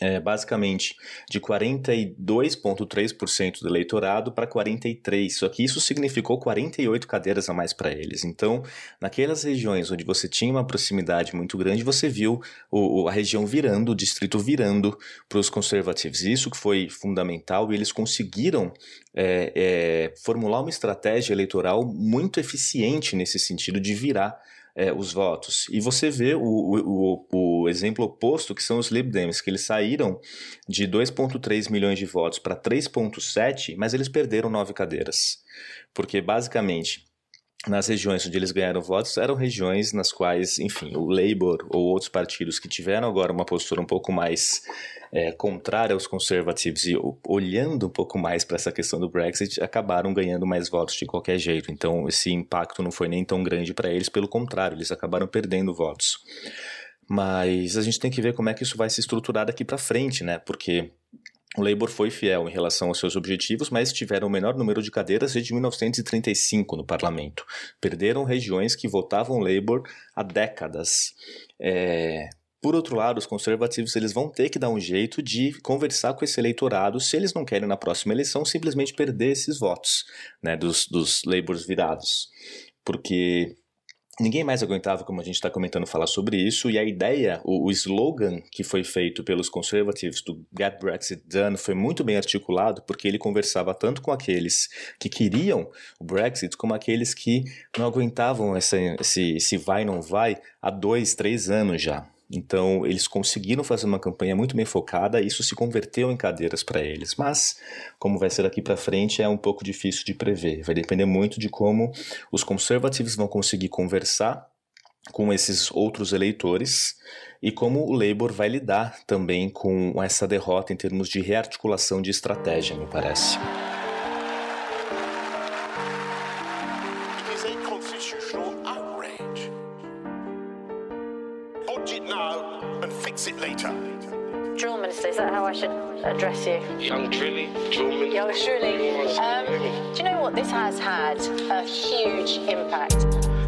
é, basicamente de 42,3% do eleitorado para 43%. Só que isso significou 48 cadeiras a mais para eles. Então, naquelas regiões onde você tinha uma proximidade muito grande, você viu o, a região virando, o distrito virando para os conservativos. Isso que foi fundamental e eles conseguiram é, é, formular uma estratégia eleitoral muito eficiente nesse sentido de virar é, os votos. E você vê o, o, o, exemplo oposto, que são os Lib Dems, que eles saíram de 2,3 milhões de votos para 3,7, mas eles perderam nove cadeiras. Porque, basicamente, nas regiões onde eles ganharam votos eram regiões nas quais, enfim, o Labour ou outros partidos que tiveram agora uma postura um pouco mais é, contrária aos conservativos e olhando um pouco mais para essa questão do Brexit, acabaram ganhando mais votos de qualquer jeito. Então, esse impacto não foi nem tão grande para eles, pelo contrário, eles acabaram perdendo votos. Mas a gente tem que ver como é que isso vai se estruturar daqui para frente, né? Porque o Labour foi fiel em relação aos seus objetivos, mas tiveram o menor número de cadeiras desde 1935 no parlamento. Perderam regiões que votavam Labour há décadas. É, por outro lado, os conservativos eles vão ter que dar um jeito de conversar com esse eleitorado se eles não querem na próxima eleição simplesmente perder esses votos né, dos, dos Labours virados. Porque ninguém mais aguentava, como a gente está comentando, falar sobre isso, e a ideia, o, o, slogan que foi feito pelos conservativos do Get Brexit Done foi muito bem articulado, porque ele conversava tanto com aqueles que queriam o Brexit, como aqueles que não aguentavam essa, esse, esse vai não vai há dois, três anos já. Então, eles conseguiram fazer uma campanha muito bem focada, isso se converteu em cadeiras para eles. Mas, como vai ser daqui para frente, é um pouco difícil de prever. Vai depender muito de como os conservativos vão conseguir conversar com esses outros eleitores e como o Labour vai lidar também com essa derrota em termos de rearticulação de estratégia, me parece. Drillman. Young Um, do you know what? This has had a huge impact.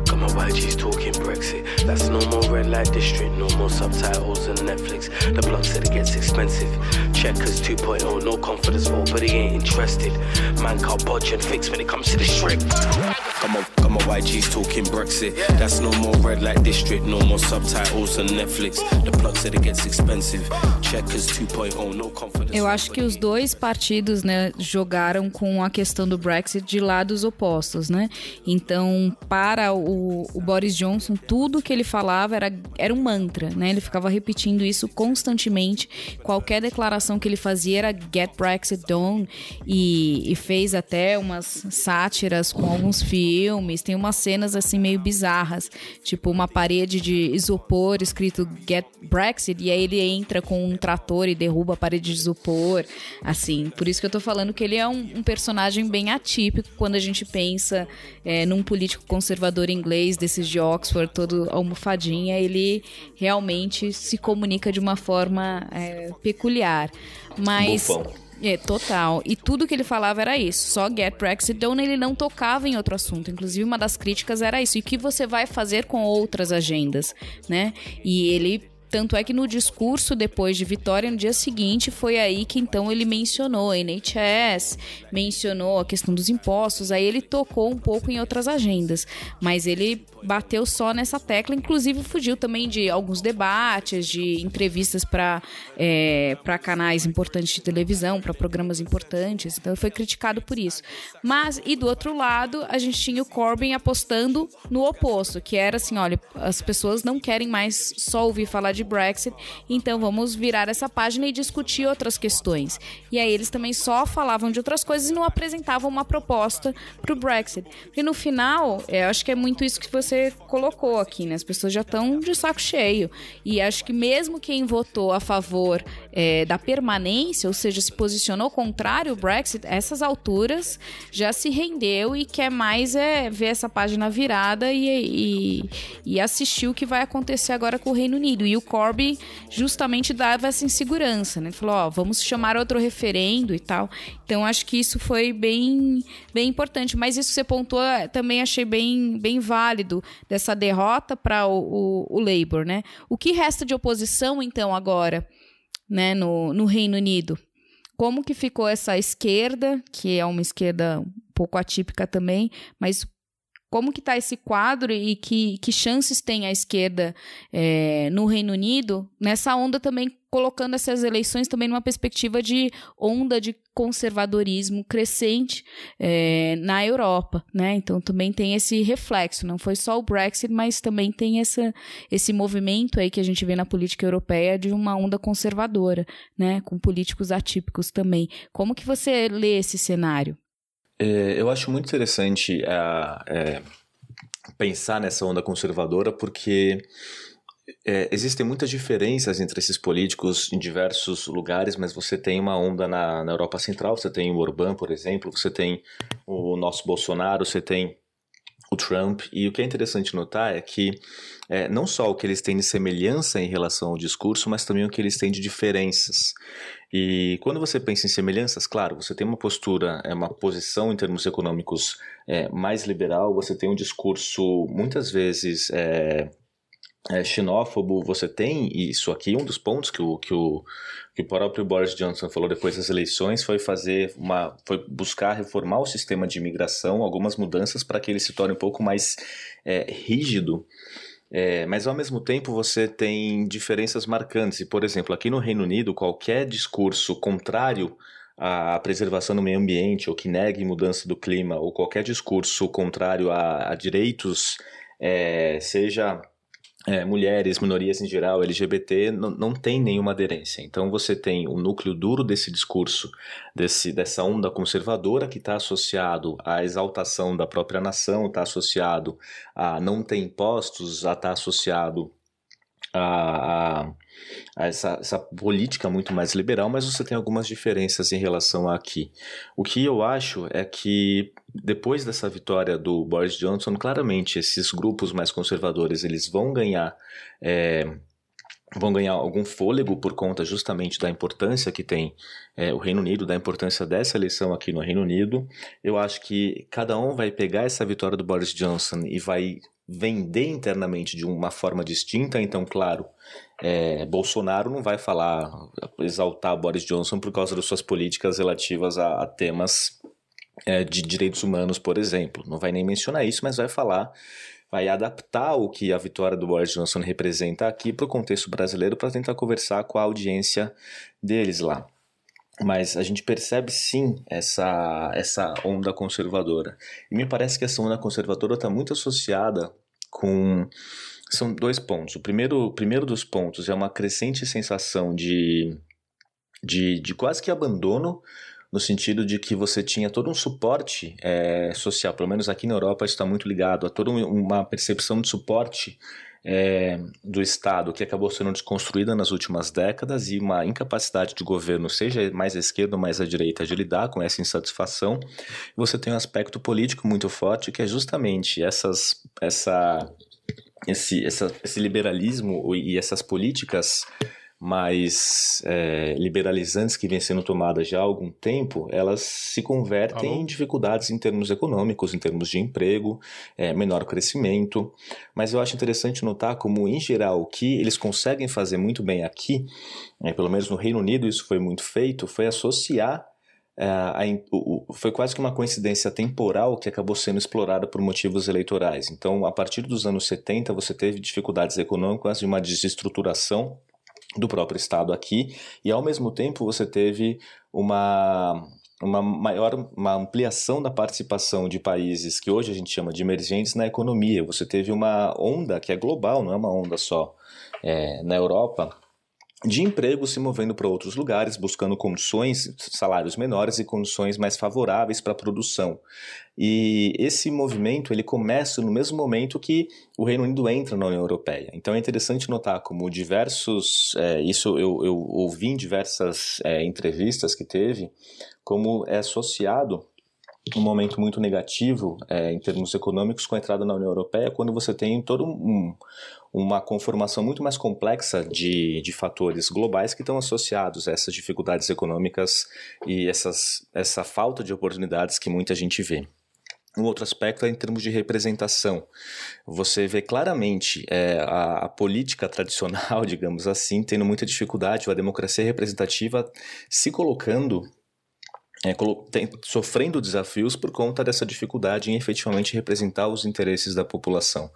Got my YGs talking Brexit. That's no more red light district, no more subtitles on Netflix. The block said it gets expensive. Checkers 2.0, no confidence vote, but he ain't interested. Man can't budge and fix when it comes to the strict. Come on, come on, YG's talking Brexit. That's no more red light district, no more subtitles Netflix. The plug said it gets expensive. Checkers 2.0, no confidence. Eu acho que os dois partidos, né, jogaram com a questão do Brexit de lados opostos, né? Então, para o, o Boris Johnson, tudo que ele falava era, era um mantra, né? Ele ficava repetindo isso constantemente. Qualquer declaração que ele fazia era Get Brexit Done e, e fez até umas sátiras com alguns filmes, tem umas cenas assim meio bizarras, tipo uma parede de isopor escrito Get Brexit e aí ele entra com um trator e derruba a parede de isopor, assim. Por isso que eu tô falando que ele é um, um personagem bem atípico quando a gente pensa é, num político conservador inglês desses de Oxford, todo almofadinha, ele realmente se comunica de uma forma é, peculiar. Mas. Bufão. É, total. E tudo que ele falava era isso. Só Get Brexit Done, ele não tocava em outro assunto. Inclusive, uma das críticas era isso. E o que você vai fazer com outras agendas, né? E ele tanto é que no discurso depois de Vitória, no dia seguinte, foi aí que então ele mencionou a NHS, mencionou a questão dos impostos, aí ele tocou um pouco em outras agendas. Mas ele bateu só nessa tecla, inclusive fugiu também de alguns debates, de entrevistas para é, canais importantes de televisão, para programas importantes, então foi criticado por isso. Mas, e do outro lado, a gente tinha o Corbyn apostando no oposto, que era assim: olha, as pessoas não querem mais só ouvir falar de Brexit, então vamos virar essa página e discutir outras questões. E aí eles também só falavam de outras coisas e não apresentavam uma proposta para o Brexit. E no final, eu acho que é muito isso que você você colocou aqui, né? As pessoas já estão de saco cheio. E acho que mesmo quem votou a favor é, da permanência, ou seja, se posicionou contrário ao Brexit, essas alturas já se rendeu e quer mais é ver essa página virada e, e, e assistir o que vai acontecer agora com o Reino Unido. E o Corbyn justamente dava essa insegurança, né? Ele falou, ó, vamos chamar outro referendo e tal. Então acho que isso foi bem, bem importante. Mas isso que você pontuou também achei bem, bem válido dessa derrota para o, o, o, Labour, né? O que resta de oposição, então, agora, né, no, no Reino Unido? Como que ficou essa esquerda, que é uma esquerda um pouco atípica também, mas como que está esse quadro e que, que chances tem a esquerda é, no Reino Unido nessa onda também colocando essas eleições também numa perspectiva de onda de conservadorismo crescente é, na Europa, né? Então também tem esse reflexo, não foi só o Brexit, mas também tem essa, esse movimento aí que a gente vê na política europeia de uma onda conservadora, né? Com políticos atípicos também. Como que você lê esse cenário? É, eu acho muito interessante é, pensar nessa onda conservadora porque é, existem muitas diferenças entre esses políticos em diversos lugares, mas você tem uma onda na, na Europa Central, você tem o Orbán, por exemplo, você tem o nosso Bolsonaro, você tem o Trump. E o que é interessante notar é que é, não só o que eles têm de semelhança em relação ao discurso, mas também o que eles têm de diferenças. E quando você pensa em semelhanças, claro, você tem uma postura, é uma posição em termos econômicos é, mais liberal, você tem um discurso muitas vezes é, é, xenófobo, você tem isso aqui. Um dos pontos que o, que, o, que o próprio Boris Johnson falou depois das eleições foi fazer uma. foi buscar reformar o sistema de imigração, algumas mudanças para que ele se torne um pouco mais é, rígido. É, mas ao mesmo tempo você tem diferenças marcantes. E, por exemplo, aqui no Reino Unido, qualquer discurso contrário à preservação do meio ambiente, ou que negue mudança do clima, ou qualquer discurso contrário a, a direitos, é, seja é, mulheres, minorias em geral, LGBT, não, não tem nenhuma aderência. Então você tem o núcleo duro desse discurso, desse, dessa onda conservadora que está associado à exaltação da própria nação, está associado a não ter impostos, está associado a, a, a essa, essa, política muito mais liberal, mas você tem algumas diferenças em relação a aqui. O que eu acho é que depois dessa vitória do Boris Johnson, claramente esses grupos mais conservadores eles vão ganhar é, vão ganhar algum fôlego por conta justamente da importância que tem é, o Reino Unido, da importância dessa eleição aqui no Reino Unido. Eu acho que cada um vai pegar essa vitória do Boris Johnson e vai vender internamente de uma forma distinta. Então, claro, é, Bolsonaro não vai falar, exaltar Boris Johnson por causa das suas políticas relativas a, a temas é, de direitos humanos, por exemplo. Não vai nem mencionar isso, mas vai falar, vai adaptar o que a vitória do Boris Johnson representa aqui para o contexto brasileiro para tentar conversar com a audiência deles lá mas a gente percebe sim essa, essa onda conservadora. E me parece que essa onda conservadora está muito associada com. São dois pontos. O primeiro, o primeiro dos pontos é uma crescente sensação de, de, de quase que abandono no sentido de que você tinha todo um suporte é, social, pelo menos aqui na Europa está muito ligado a toda uma percepção de suporte é, do Estado que acabou sendo desconstruída nas últimas décadas e uma incapacidade de governo, seja mais à esquerda ou mais à direita, de lidar com essa insatisfação. Você tem um aspecto político muito forte que é justamente essas, essa, esse, essa, esse liberalismo e essas políticas mais é, liberalizantes que vêm sendo tomadas já há algum tempo, elas se convertem Alô? em dificuldades em termos econômicos, em termos de emprego, é, menor crescimento. Mas eu acho interessante notar como, em geral, o que eles conseguem fazer muito bem aqui, é, pelo menos no Reino Unido isso foi muito feito, foi associar é, a, o, foi quase que uma coincidência temporal que acabou sendo explorada por motivos eleitorais. Então, a partir dos anos 70, você teve dificuldades econômicas e uma desestruturação do próprio Estado aqui, e ao mesmo tempo você teve uma, uma maior uma ampliação da participação de países que hoje a gente chama de emergentes na economia. Você teve uma onda que é global, não é uma onda só é, na Europa, de emprego se movendo para outros lugares, buscando condições, salários menores e condições mais favoráveis para a produção. E esse movimento ele começa no mesmo momento que o Reino Unido entra na União Europeia. Então é interessante notar como diversos, é, isso eu, eu, ouvi em diversas é, entrevistas que teve, como é associado um momento muito negativo é, em termos econômicos com a entrada na União Europeia, quando você tem todo um, uma conformação muito mais complexa de, de fatores globais que estão associados a essas dificuldades econômicas e essas, essa falta de oportunidades que muita gente vê. Um outro aspecto é em termos de representação. Você vê claramente é, a, a, política tradicional, digamos assim, tendo muita dificuldade, a democracia representativa se colocando é, tem, sofrendo desafios por conta dessa dificuldade em efetivamente representar os interesses da população.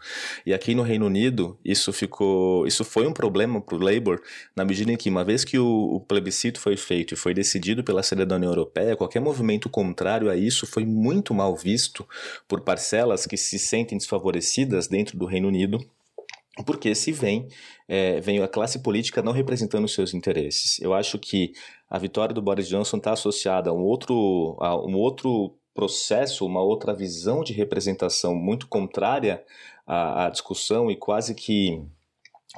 E aqui no Reino Unido, isso ficou, isso foi um problema para o Labour, na medida em que, uma vez que o, o, plebiscito foi feito e foi decidido pela sede da União Europeia, qualquer movimento contrário a isso foi muito mal visto por parcelas que se sentem desfavorecidas dentro do Reino Unido porque se vem, é, vem a classe política não representando os seus interesses. Eu acho que a vitória do Boris Johnson está associada a um outro, a um outro processo, uma outra visão de representação muito contrária à, à discussão e quase que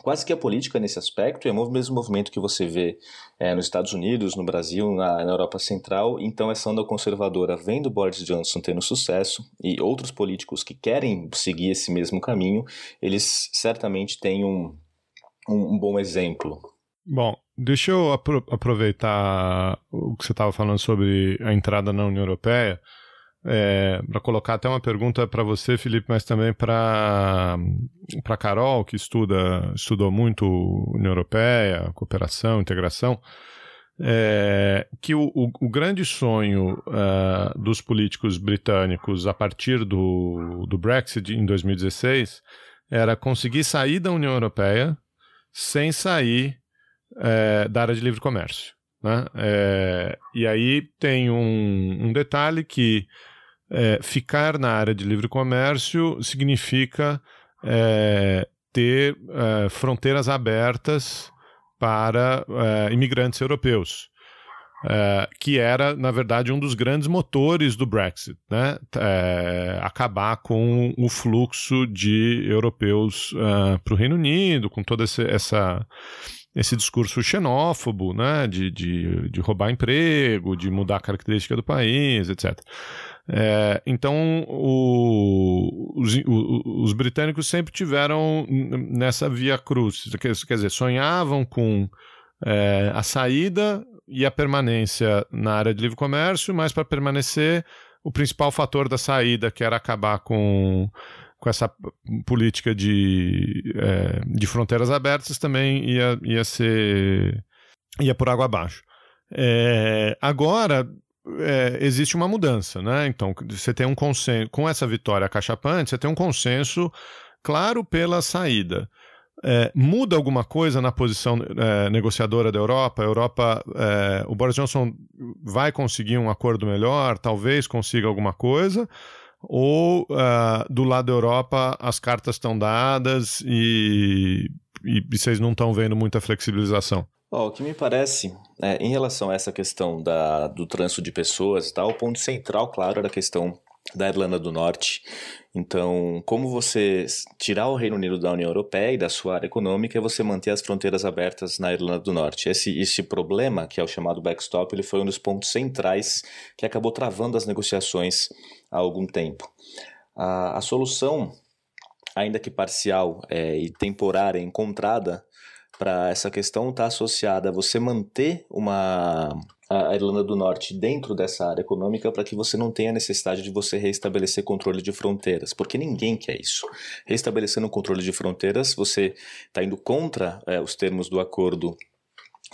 quase que a política nesse aspecto, é o mesmo movimento que você vê é, nos Estados Unidos, no Brasil, na, na, Europa Central. Então, essa onda conservadora vendo Boris Johnson tendo sucesso e outros políticos que querem seguir esse mesmo caminho, eles certamente têm um, um, um bom exemplo. Bom, deixa eu apro aproveitar o que você estava falando sobre a entrada na União Europeia é, para colocar até uma pergunta para você, Felipe, mas também para para Carol, que estuda estudou muito União Europeia, cooperação, integração, é, que o, o, o, grande sonho uh, dos políticos britânicos a partir do, do Brexit em 2016 era conseguir sair da União Europeia sem sair é, da área de livre comércio. Né? É, e aí tem um, um detalhe que é, ficar na área de livre comércio significa é, ter é, fronteiras abertas para é, imigrantes europeus. É, que era, na verdade, um dos grandes motores do Brexit, né? É, acabar com o fluxo de europeus para o Reino Unido, com toda esse, essa, esse discurso xenófobo, né? De, de, de roubar emprego, de mudar a característica do país, etc. É, então, o, os, o, os, britânicos sempre tiveram nessa via cruz, quer, quer dizer, sonhavam com é, a saída e a permanência na área de livre comércio, mas para permanecer, o principal fator da saída, que era acabar com, com essa política de, é, de fronteiras abertas, também ia, ia ser. ia por água abaixo. É, agora, é, existe uma mudança, né? Então, você tem um consenso, com essa vitória cachapante, você tem um consenso claro pela saída. É, muda alguma coisa na posição é, negociadora da Europa? A Europa, é, o Boris Johnson vai conseguir um acordo melhor? Talvez consiga alguma coisa? Ou uh, do lado da Europa as cartas estão dadas e, e, e vocês não estão vendo muita flexibilização? Oh, o que me parece, é, em relação a essa questão da, do trânsito de pessoas e tal, o ponto central, claro, era a questão da Irlanda do Norte. Então, como você tirar o Reino Unido da União Europeia e da sua área econômica é você manter as fronteiras abertas na Irlanda do Norte. Esse, esse problema, que é o chamado backstop, ele foi um dos pontos centrais que acabou travando as negociações há algum tempo. A, a solução, ainda que parcial é, e temporária, encontrada para essa questão está associada a você manter uma a Irlanda do Norte dentro dessa área econômica para que você não tenha necessidade de você reestabelecer controle de fronteiras, porque ninguém quer isso. Restabelecendo o controle de fronteiras, você está indo contra é, os termos do acordo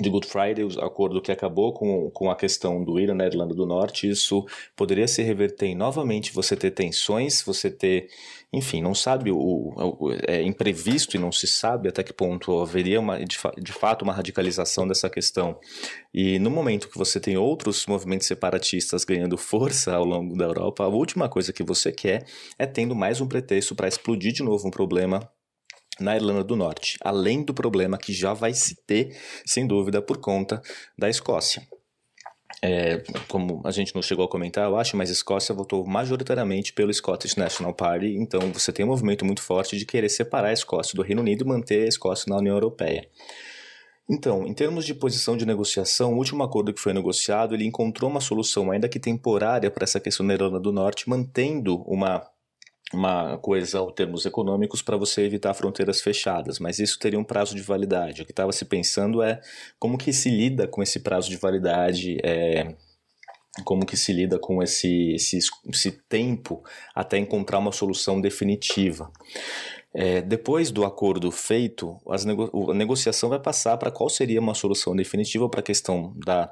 de Good Friday, o acordo que acabou com, com a questão do Irã na Irlanda do Norte, isso poderia se reverter em novamente você ter tensões, você ter, enfim, não sabe, o, o é imprevisto e não se sabe até que ponto haveria uma, de, de fato uma radicalização dessa questão. E no momento que você tem outros movimentos separatistas ganhando força ao longo da Europa, a última coisa que você quer é tendo mais um pretexto para explodir de novo um problema na Irlanda do Norte, além do problema que já vai se ter, sem dúvida, por conta da Escócia. É, como a gente não chegou a comentar, eu acho, mas a Escócia votou majoritariamente pelo Scottish National Party, então você tem um movimento muito forte de querer separar a Escócia do Reino Unido e manter a Escócia na União Europeia. Então, em termos de posição de negociação, o último acordo que foi negociado, ele encontrou uma solução, ainda que temporária, para essa questão da Irlanda do Norte, mantendo uma uma coisa em termos econômicos para você evitar fronteiras fechadas, mas isso teria um prazo de validade. O que estava se pensando é como que se lida com esse prazo de validade, é, como que se lida com esse, esse, esse tempo até encontrar uma solução definitiva. É, depois do acordo feito, nego a negociação vai passar para qual seria uma solução definitiva para a questão da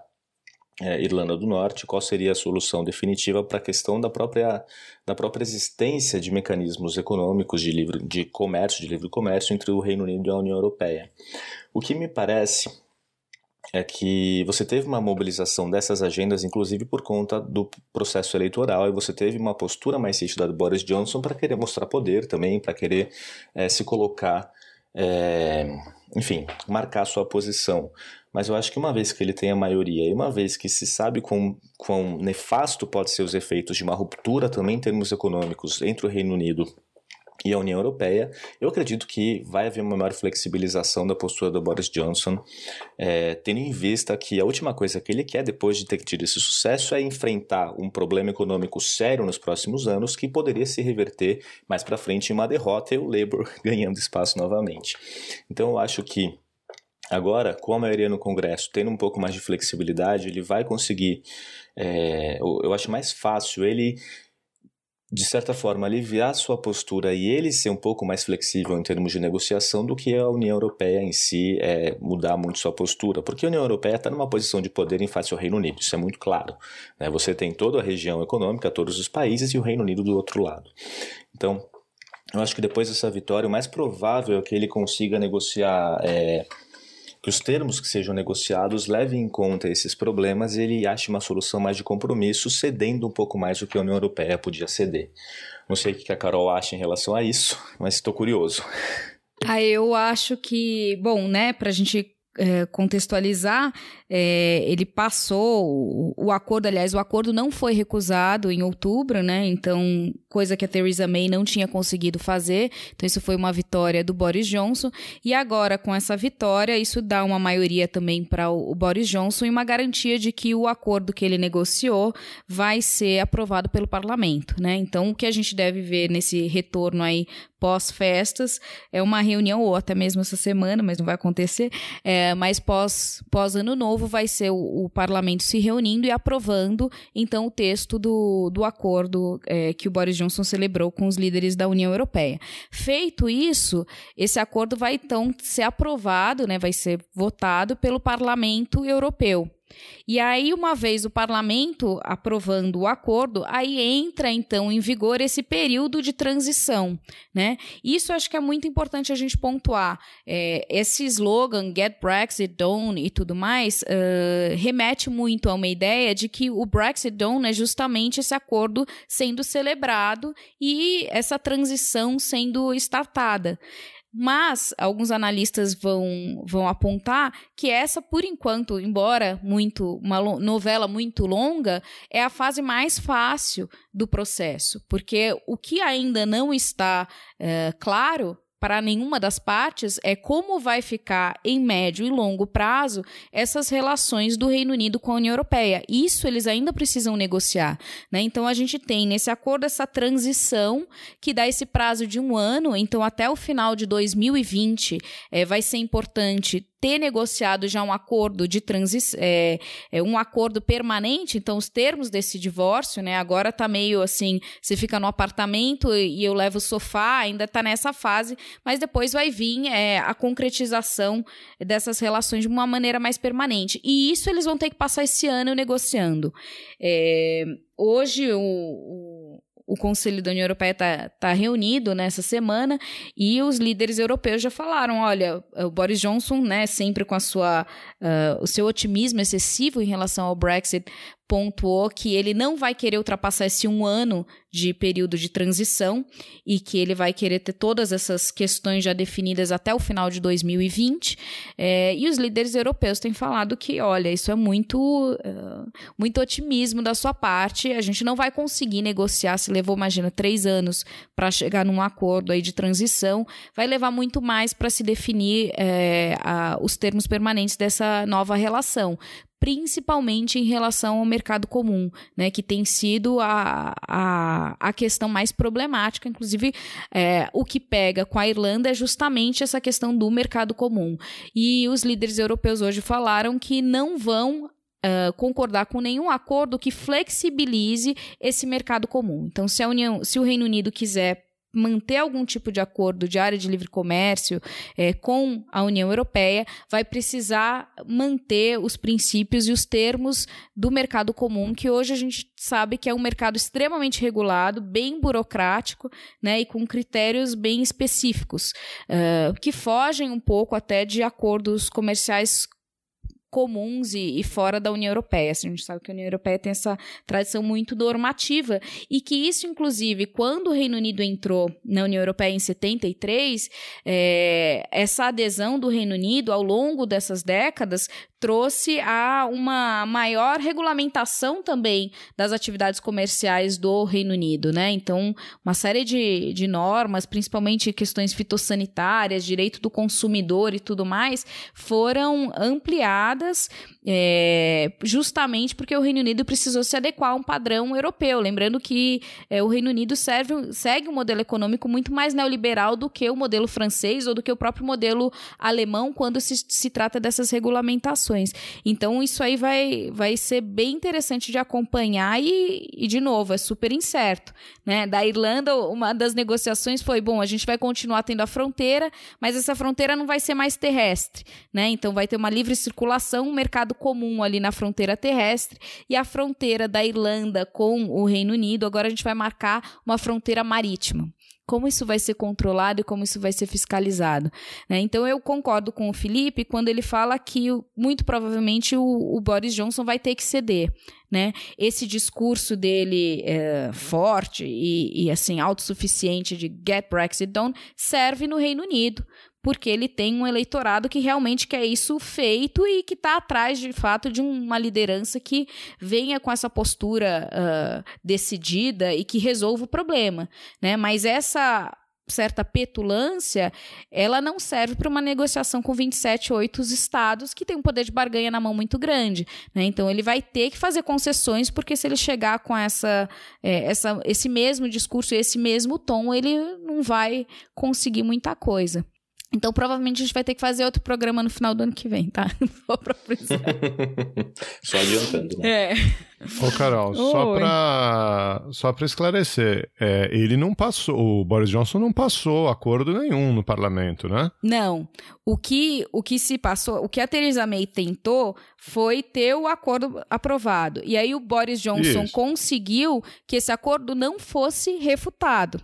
é, Irlanda do Norte, qual seria a solução definitiva para a questão da própria, da própria existência de mecanismos econômicos de, livre, de comércio, de livre comércio entre o Reino Unido e a União Europeia. O que me parece é que você teve uma mobilização dessas agendas, inclusive por conta do processo eleitoral, e você teve uma postura mais rígida do Boris Johnson para querer mostrar poder também, para querer é, se colocar, é, enfim, marcar sua posição. Mas eu acho que uma vez que ele tem a maioria e uma vez que se sabe quão, quão nefasto pode ser os efeitos de uma ruptura também em termos econômicos entre o Reino Unido e a União Europeia, eu acredito que vai haver uma maior flexibilização da postura do Boris Johnson, é, tendo em vista que a última coisa que ele quer, depois de ter tido esse sucesso, é enfrentar um problema econômico sério nos próximos anos que poderia se reverter mais para frente em uma derrota e o Labour ganhando espaço novamente. Então eu acho que Agora, com a maioria no Congresso tendo um pouco mais de flexibilidade, ele vai conseguir. É, eu acho mais fácil ele, de certa forma, aliviar sua postura e ele ser um pouco mais flexível em termos de negociação do que a União Europeia em si é, mudar muito sua postura. Porque a União Europeia está numa posição de poder em face ao Reino Unido, isso é muito claro. Né? Você tem toda a região econômica, todos os países e o Reino Unido do outro lado. Então, eu acho que depois dessa vitória, o mais provável é que ele consiga negociar. É, que os termos que sejam negociados levem em conta esses problemas e ele ache uma solução mais de compromisso, cedendo um pouco mais do que a União Europeia podia ceder. Não sei o que a Carol acha em relação a isso, mas estou curioso. Ah, eu acho que, bom, né, para a gente é, contextualizar, é, ele passou o, acordo, aliás, o acordo não foi recusado em outubro, né? Então, coisa que a Theresa May não tinha conseguido fazer. Então, isso foi uma vitória do Boris Johnson. E agora, com essa vitória, isso dá uma maioria também para o, o Boris Johnson e uma garantia de que o acordo que ele negociou vai ser aprovado pelo parlamento, né? Então, o que a gente deve ver nesse retorno aí pós-festas é uma reunião, ou até mesmo essa semana, mas não vai acontecer, é, mas pós, pós novo novo vai ser o, o, parlamento se reunindo e aprovando, então, o texto do, do acordo é, que o Boris Johnson celebrou com os líderes da União Europeia. Feito isso, esse acordo vai, então, ser aprovado, né, vai ser votado pelo parlamento europeu. E aí, uma vez o parlamento aprovando o acordo, aí entra então em vigor esse período de transição, né? Isso acho que é muito importante a gente pontuar. É, esse slogan Get Brexit Done e tudo mais uh, remete muito a uma ideia de que o Brexit Done é justamente esse acordo sendo celebrado e essa transição sendo startada. Mas alguns analistas vão, vão apontar que essa, por enquanto, embora muito uma novela muito longa, é a fase mais fácil do processo, porque o que ainda não está é, claro para nenhuma das partes é como vai ficar em médio e longo prazo essas relações do Reino Unido com a União Europeia. Isso eles ainda precisam negociar. Né? Então a gente tem nesse acordo essa transição que dá esse prazo de um ano, então até o final de 2020 é, vai ser importante ter negociado já um acordo de transição, é, é, um acordo permanente, então os termos desse divórcio, né? Agora tá meio assim, você fica no apartamento e eu levo o sofá, ainda tá nessa fase, mas depois vai vir é, a concretização dessas relações de uma maneira mais permanente. E isso eles vão ter que passar esse ano negociando. É, hoje o, o o Conselho da União Europeia está tá reunido nessa semana e os líderes europeus já falaram: olha, o Boris Johnson, né, sempre com a sua, uh, o seu otimismo excessivo em relação ao Brexit, pontuou que ele não vai querer ultrapassar esse um ano de período de transição e que ele vai querer ter todas essas questões já definidas até o final de 2020. É, e os líderes europeus têm falado que, olha, isso é muito, uh, muito otimismo da sua parte. A gente não vai conseguir negociar. Se levou, imagina, três anos para chegar num acordo aí de transição, vai levar muito mais para se definir é, a, os termos permanentes dessa nova relação principalmente em relação ao mercado comum, né, que tem sido a, a, a questão mais problemática. Inclusive, é, o que pega com a Irlanda é justamente essa questão do mercado comum. E os líderes europeus hoje falaram que não vão Uh, concordar com nenhum acordo que flexibilize esse mercado comum. Então, se União, se o Reino Unido quiser manter algum tipo de acordo de área de livre comércio é, com a União Europeia, vai precisar manter os princípios e os termos do mercado comum, que hoje a gente sabe que é um mercado extremamente regulado, bem burocrático, né, e com critérios bem específicos, uh, que fogem um pouco até de acordos comerciais comuns e, e, fora da União Europeia. Assim, a gente sabe que a União Europeia tem essa tradição muito normativa e que isso, inclusive, quando o Reino Unido entrou na União Europeia em 73, é, essa adesão do Reino Unido ao longo dessas décadas trouxe a uma maior regulamentação também das atividades comerciais do Reino Unido, né? Então, uma série de, de normas, principalmente questões fitossanitárias, direito do consumidor e tudo mais, foram ampliadas others é, justamente porque o Reino Unido precisou se adequar a um padrão europeu. Lembrando que é, o Reino Unido serve, segue um modelo econômico muito mais neoliberal do que o modelo francês ou do que o próprio modelo alemão quando se, se trata dessas regulamentações. Então, isso aí vai, vai ser bem interessante de acompanhar e, e, de novo, é super incerto. Né? Da Irlanda, uma das negociações foi: bom, a gente vai continuar tendo a fronteira, mas essa fronteira não vai ser mais terrestre. Né? Então, vai ter uma livre circulação, um mercado mercado comum ali na fronteira terrestre e a fronteira da Irlanda com o Reino Unido. Agora a gente vai marcar uma fronteira marítima como isso vai ser controlado e como isso vai ser fiscalizado. Né? Então eu concordo com o Felipe quando ele fala que muito provavelmente o, o Boris Johnson vai ter que ceder. Né? Esse discurso dele é, forte e, e assim autossuficiente de get Brexit done serve no Reino Unido, porque ele tem um eleitorado que realmente quer isso feito e que está atrás, de fato, de uma liderança que venha com essa postura uh, decidida e que resolva o problema. Né? Mas essa certa petulância, ela não serve para uma negociação com 27 oito estados que tem um poder de barganha na mão muito grande. Né? Então ele vai ter que fazer concessões, porque se ele chegar com essa, é, essa, esse mesmo discurso, esse mesmo tom, ele não vai conseguir muita coisa. Então, provavelmente a gente vai ter que fazer outro programa no final do ano que vem, tá? Vou pra Só adiantando, né? É. Ô, Carol, só pra, só pra esclarecer, é, ele não passou, o Boris Johnson não passou acordo nenhum no parlamento, né? Não. O que, o que se passou, o que a Theresa May tentou foi ter o acordo aprovado. E aí o Boris Johnson Isso. conseguiu que esse acordo não fosse refutado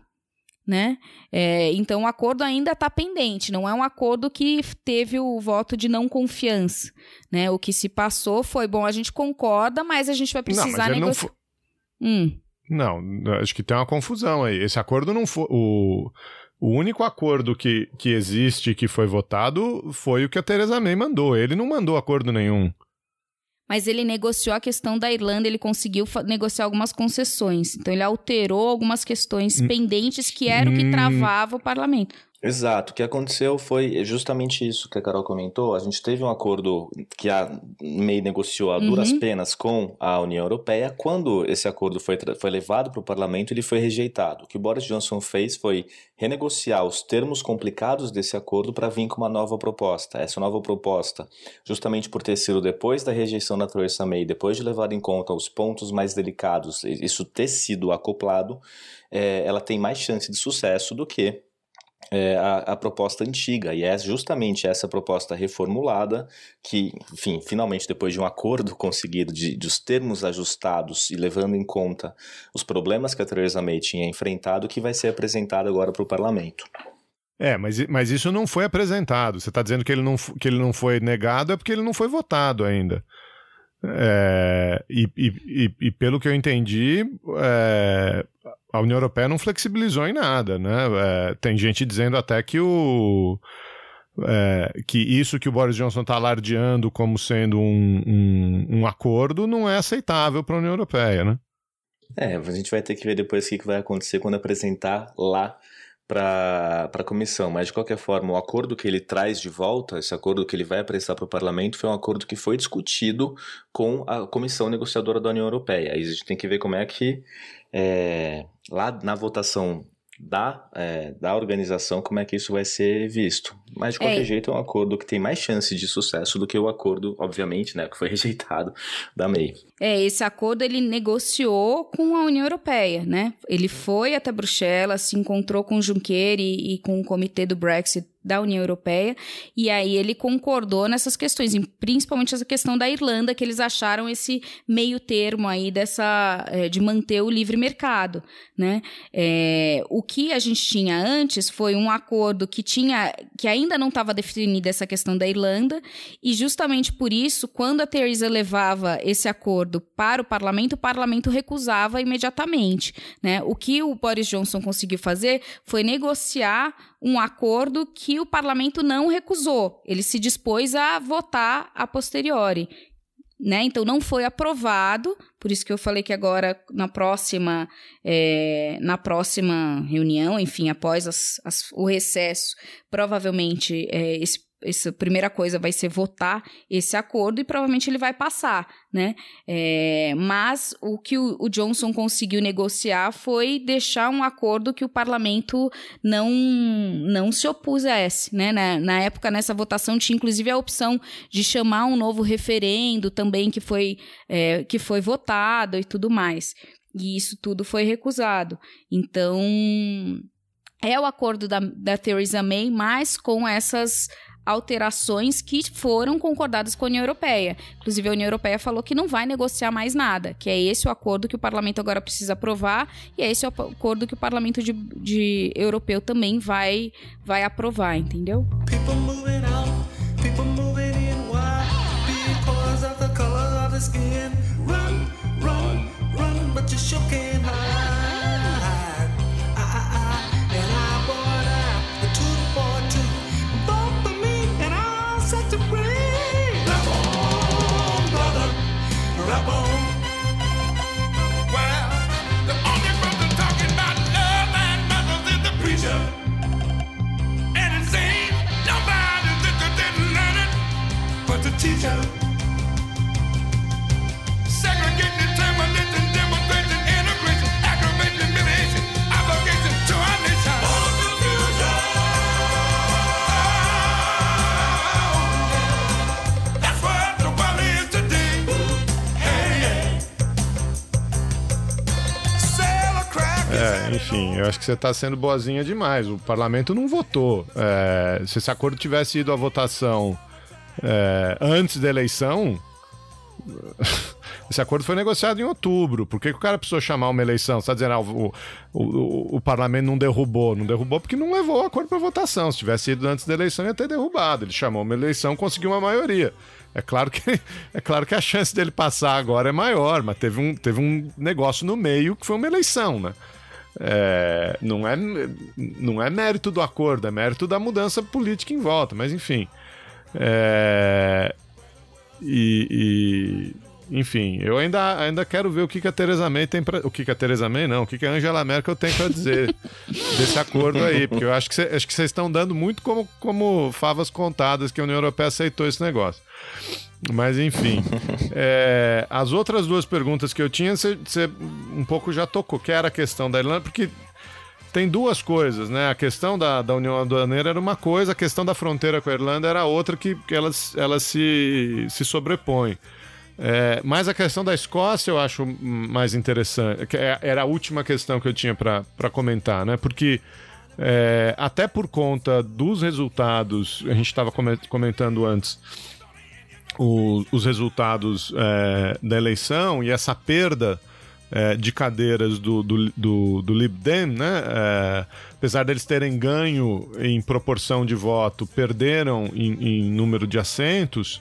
né? É, então o acordo ainda está pendente, não é um acordo que teve o voto de não confiança, né? O que se passou foi bom, a gente concorda, mas a gente vai precisar negociar. Não, hum. não, acho que tem uma confusão aí. Esse acordo não foi o O único acordo que, que existe que foi votado foi o que a Theresa May mandou. Ele não mandou acordo nenhum. Mas ele negociou a questão da Irlanda, ele conseguiu negociar algumas concessões. Então ele alterou algumas questões hum. pendentes que era o que hum. travava o parlamento. Exato. O que aconteceu foi justamente isso que a Carol comentou. A gente teve um acordo que a MEI negociou a duras uhum. penas com a União Europeia. Quando esse acordo foi, foi levado para o parlamento, ele foi rejeitado. O que o Boris Johnson fez foi renegociar os termos complicados desse acordo para vir com uma nova proposta. Essa nova proposta, justamente por ter sido depois da rejeição da Theresa May, depois de levar em conta os pontos mais delicados, isso ter sido acoplado, é, ela tem mais chance de sucesso do que é, a, a, proposta antiga, e é justamente essa proposta reformulada que, enfim, finalmente depois de um acordo conseguido, de, de os termos ajustados e levando em conta os problemas que a Theresa May tinha enfrentado, que vai ser apresentado agora para o parlamento. É, mas, mas isso não foi apresentado. Você está dizendo que ele, não, que ele não foi negado, é porque ele não foi votado ainda. É, e, e, e, e, pelo que eu entendi, é, a União Europeia não flexibilizou em nada, né? É, tem gente dizendo até que o é, que isso que o Boris Johnson está alardeando como sendo um, um, um, acordo não é aceitável para a União Europeia, né? É, a gente vai ter que ver depois o que vai acontecer quando apresentar lá para a comissão, mas de qualquer forma, o acordo que ele traz de volta, esse acordo que ele vai apresentar para o parlamento, foi um acordo que foi discutido com a comissão negociadora da União Europeia. Aí a gente tem que ver como é que é, lá na votação da, é, da organização como é que isso vai ser visto. Mas de qualquer é. jeito é um acordo que tem mais chance de sucesso do que o acordo, obviamente, né, que foi rejeitado da MEI. É, esse acordo ele negociou com a União Europeia, né? Ele foi até Bruxelas, se encontrou com o Juncker e, e com o comitê do Brexit da União Europeia, e aí ele concordou nessas questões, principalmente essa questão da Irlanda, que eles acharam esse meio termo aí dessa é, de manter o livre mercado, né? É, o que a gente tinha antes foi um acordo que tinha que ainda não estava definida essa questão da Irlanda, e justamente por isso, quando a Theresa levava esse acordo para o parlamento, o parlamento recusava imediatamente, né? O que o Boris Johnson conseguiu fazer foi negociar um acordo que o parlamento não recusou. Ele se dispôs a votar a posteriori. Né? Então não foi aprovado, por isso que eu falei que agora na próxima é, na próxima reunião, enfim, após as, as, o recesso, provavelmente é, esse essa primeira coisa vai ser votar esse acordo e provavelmente ele vai passar, né? É, mas o que o, o, Johnson conseguiu negociar foi deixar um acordo que o parlamento não, não se opusesse, né? Na, na época, nessa votação, tinha inclusive a opção de chamar um novo referendo também que foi, é, que foi votado e tudo mais. E isso tudo foi recusado. Então, é o acordo da, da Theresa May, mas com essas alterações que foram concordadas com a União Europeia. Inclusive, a União Europeia falou que não vai negociar mais nada, que é esse o acordo que o parlamento agora precisa aprovar e é esse o acordo que o parlamento de, de europeu também vai, vai aprovar, entendeu? People teacher. É, enfim, eu acho que você está sendo boazinha demais. O parlamento não votou. É, se esse acordo tivesse ido à votação é, antes da eleição, esse acordo foi negociado em outubro. Por que, que o cara precisou chamar uma eleição? Você está dizendo, ah, o, o, o, o, parlamento não derrubou. Não derrubou porque não levou o acordo para votação. Se tivesse ido antes da eleição, ia ter derrubado. Ele chamou uma eleição conseguiu uma maioria. É claro que, é claro que a chance dele passar agora é maior, mas teve um, teve um negócio no meio que foi uma eleição, né? É, não, é, não é mérito do acordo, é mérito da mudança política em volta, mas enfim. É, e, e, enfim, eu ainda, ainda quero ver o que, que a Theresa May tem para O que, que a Theresa May, não, o que, que a Angela Merkel tem para dizer desse acordo aí, porque eu acho que, cê, acho que vocês estão dando muito como, como favas contadas que a União Europeia aceitou esse negócio. Mas enfim. é, as outras duas perguntas que eu tinha, você um pouco já tocou, que era a questão da Irlanda, porque tem duas coisas, né? A questão da, da União Aduaneira era uma coisa, a questão da fronteira com a Irlanda era outra que, que elas, elas se, se sobrepõem. É, mas a questão da Escócia eu acho mais interessante. É, era a última questão que eu tinha para comentar, né? Porque é, até por conta dos resultados, a gente estava comentando antes, o, os resultados é, da eleição e essa perda é, de cadeiras do, do, do, do Lib Dem, né? É, apesar deles terem ganho em proporção de voto, perderam em, em número de assentos.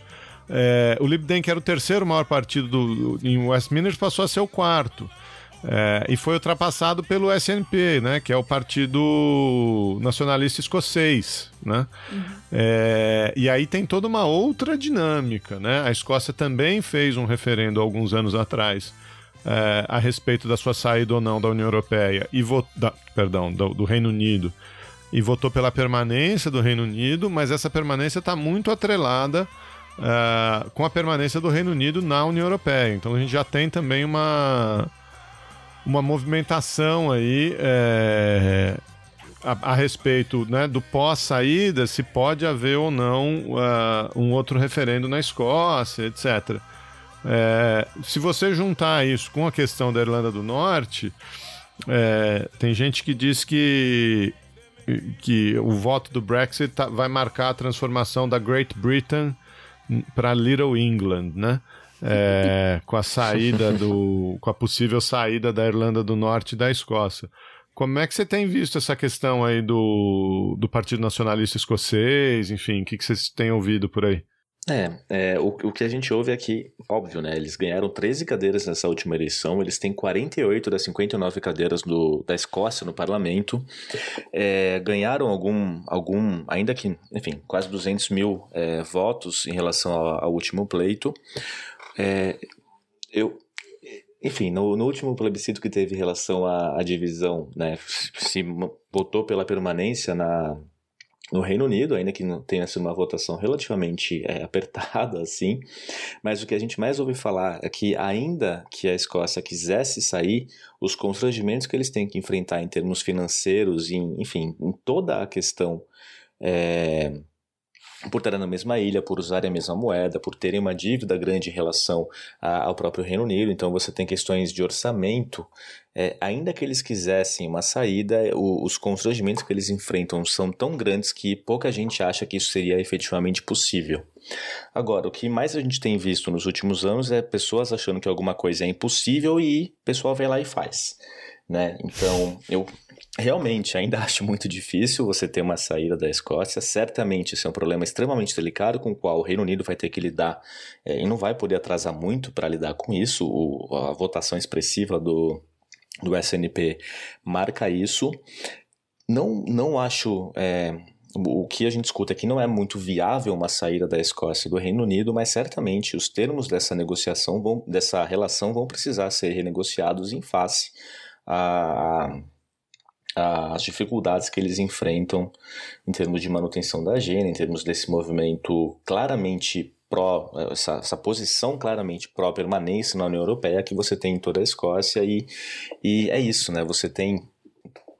É, o Lib Dem, que era o terceiro maior partido do, em Westminster, passou a ser o quarto. É, e foi ultrapassado pelo SNP, né, que é o Partido Nacionalista Escocês. Né? Uhum. É, e aí tem toda uma outra dinâmica. Né? A Escócia também fez um referendo alguns anos atrás é, a respeito da sua saída ou não da União Europeia, e da, perdão, do, do, Reino Unido, e votou pela permanência do Reino Unido, mas essa permanência está muito atrelada uh, com a permanência do Reino Unido na União Europeia. Então a gente já tem também uma, uma movimentação aí. É, a, a, respeito né, do pós-saída, se pode haver ou não uh, um outro referendo na Escócia, etc. É, se você juntar isso com a questão da Irlanda do Norte, é, tem gente que diz que, que o voto do Brexit tá, vai marcar a transformação da Great Britain para Little England, né? É, com a saída do. com a possível saída da Irlanda do Norte e da Escócia. Como é que você tem visto essa questão aí do, do Partido Nacionalista Escocês? Enfim, o que, que vocês têm ouvido por aí? É, é o, o que a gente ouve aqui, óbvio, né? Eles ganharam 13 cadeiras nessa última eleição, eles têm 48 das 59 cadeiras do, da Escócia no parlamento, é, ganharam algum, algum, ainda que, enfim, quase 200 mil é, votos em relação ao, ao último pleito. É, eu, enfim, no, no, último plebiscito que teve em relação à, à divisão, né, se votou pela permanência na, no Reino Unido, ainda que não tenha sido uma votação relativamente é, apertada, assim, mas o que a gente mais ouve falar é que, ainda que a Escócia quisesse sair, os constrangimentos que eles têm que enfrentar em termos financeiros, em, enfim, em toda a questão. É, por estarem na mesma ilha, por usarem a mesma moeda, por terem uma dívida grande em relação a, ao próprio Reino Unido. Então você tem questões de orçamento. É, ainda que eles quisessem uma saída, o, os constrangimentos que eles enfrentam são tão grandes que pouca gente acha que isso seria efetivamente possível. Agora, o que mais a gente tem visto nos últimos anos é pessoas achando que alguma coisa é impossível e o pessoal vai lá e faz. Né? Então, eu Realmente, ainda acho muito difícil você ter uma saída da Escócia. Certamente, esse é um problema extremamente delicado com o qual o Reino Unido vai ter que lidar é, e não vai poder atrasar muito para lidar com isso. O, a votação expressiva do, do SNP marca isso. Não, não acho. É, o que a gente escuta aqui não é muito viável uma saída da Escócia do Reino Unido, mas certamente os termos dessa negociação, vão, dessa relação, vão precisar ser renegociados em face a as dificuldades que eles enfrentam em termos de manutenção da agenda, em termos desse movimento claramente pró, essa, essa posição claramente pró-permanência na União Europeia que você tem em toda a Escócia e, e é isso, né? Você tem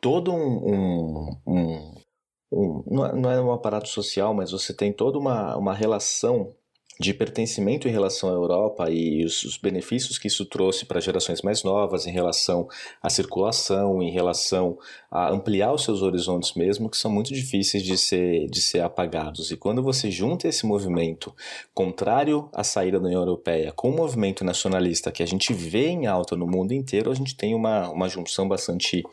todo um, um, um, um não é um aparato social, mas você tem toda uma, uma relação de pertencimento em relação à Europa e os, os benefícios que isso trouxe para gerações mais novas em relação à circulação, em relação a ampliar os seus horizontes mesmo, que são muito difíceis de ser, de ser apagados. E quando você junta esse movimento contrário à saída da União Europeia com o movimento nacionalista que a gente vê em alta no mundo inteiro, a gente tem uma, uma junção bastante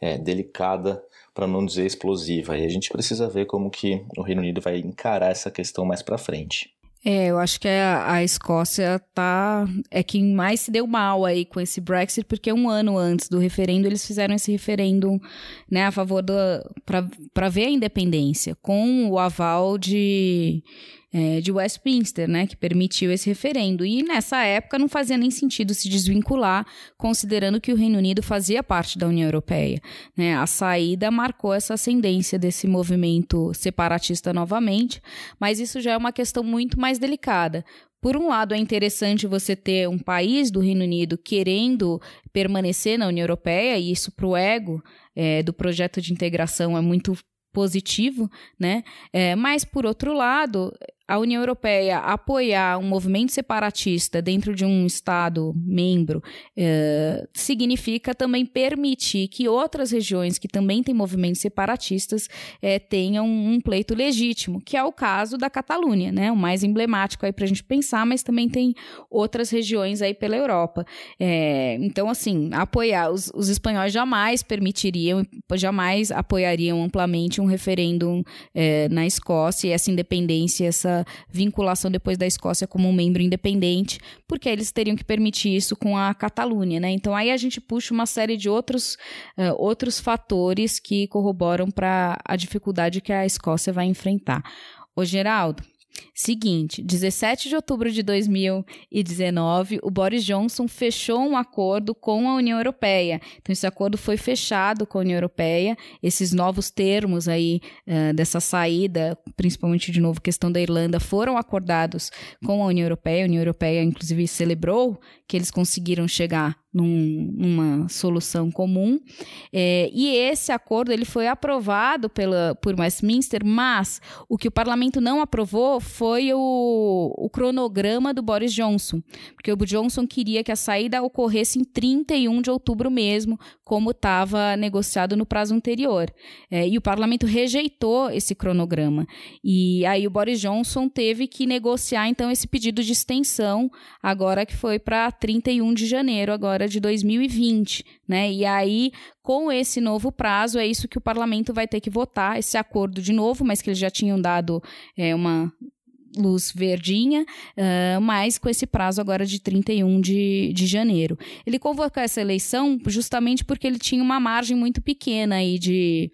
é, delicada para não dizer explosiva. E a gente precisa ver como que o Reino Unido vai encarar essa questão mais para frente. É, eu acho que a, a, Escócia tá é quem mais se deu mal aí com esse Brexit, porque um ano antes do referendo eles fizeram esse referendo, né, a favor da para ver a independência, com o aval de é, de Westminster, né, que permitiu esse referendo. E nessa época não fazia nem sentido se desvincular, considerando que o Reino Unido fazia parte da União Europeia. Né? A saída marcou essa ascendência desse movimento separatista novamente, mas isso já é uma questão muito mais delicada. Por um lado, é interessante você ter um país do Reino Unido querendo permanecer na União Europeia, e isso para o ego é, do projeto de integração é muito positivo, né? É, mas, por outro lado, a União Europeia apoiar um movimento separatista dentro de um Estado membro eh, significa também permitir que outras regiões que também têm movimentos separatistas eh, tenham um pleito legítimo, que é o caso da Catalunha, né? O mais emblemático aí para a gente pensar, mas também tem outras regiões aí pela Europa. Eh, então, assim, apoiar os, os, espanhóis jamais permitiriam, jamais apoiariam amplamente um referêndum na Escócia e essa independência, vinculação depois da Escócia como um membro independente, porque eles teriam que permitir isso com a Catalunha, né? Então aí a gente puxa uma série de outros, uh, outros fatores que corroboram para a dificuldade que a Escócia vai enfrentar. Ô Geraldo, Seguinte, 17 de outubro de 2019, o Boris Johnson fechou um acordo com a União Europeia. Então, esse acordo foi fechado com a União Europeia. Esses novos termos aí uh, dessa saída, principalmente de novo questão da Irlanda, foram acordados com a União Europeia. A União Europeia, inclusive, celebrou que eles conseguiram chegar num, numa solução comum. É, e esse acordo ele foi aprovado pela, por Westminster, mas o que o parlamento não aprovou foi o, o cronograma do Boris Johnson, porque o Johnson queria que a saída ocorresse em 31 de outubro mesmo, como estava negociado no prazo anterior. É, e o parlamento rejeitou esse cronograma. E aí o Boris Johnson teve que negociar então esse pedido de extensão, agora que foi para 31 de janeiro, agora de 2020, né? E aí, com esse novo prazo, é isso que o parlamento vai ter que votar, esse acordo de novo, mas que eles já tinham dado é, uma luz verdinha, uh, mas com esse prazo agora de 31 de, de janeiro. Ele convocou essa eleição justamente porque ele tinha uma margem muito pequena aí de,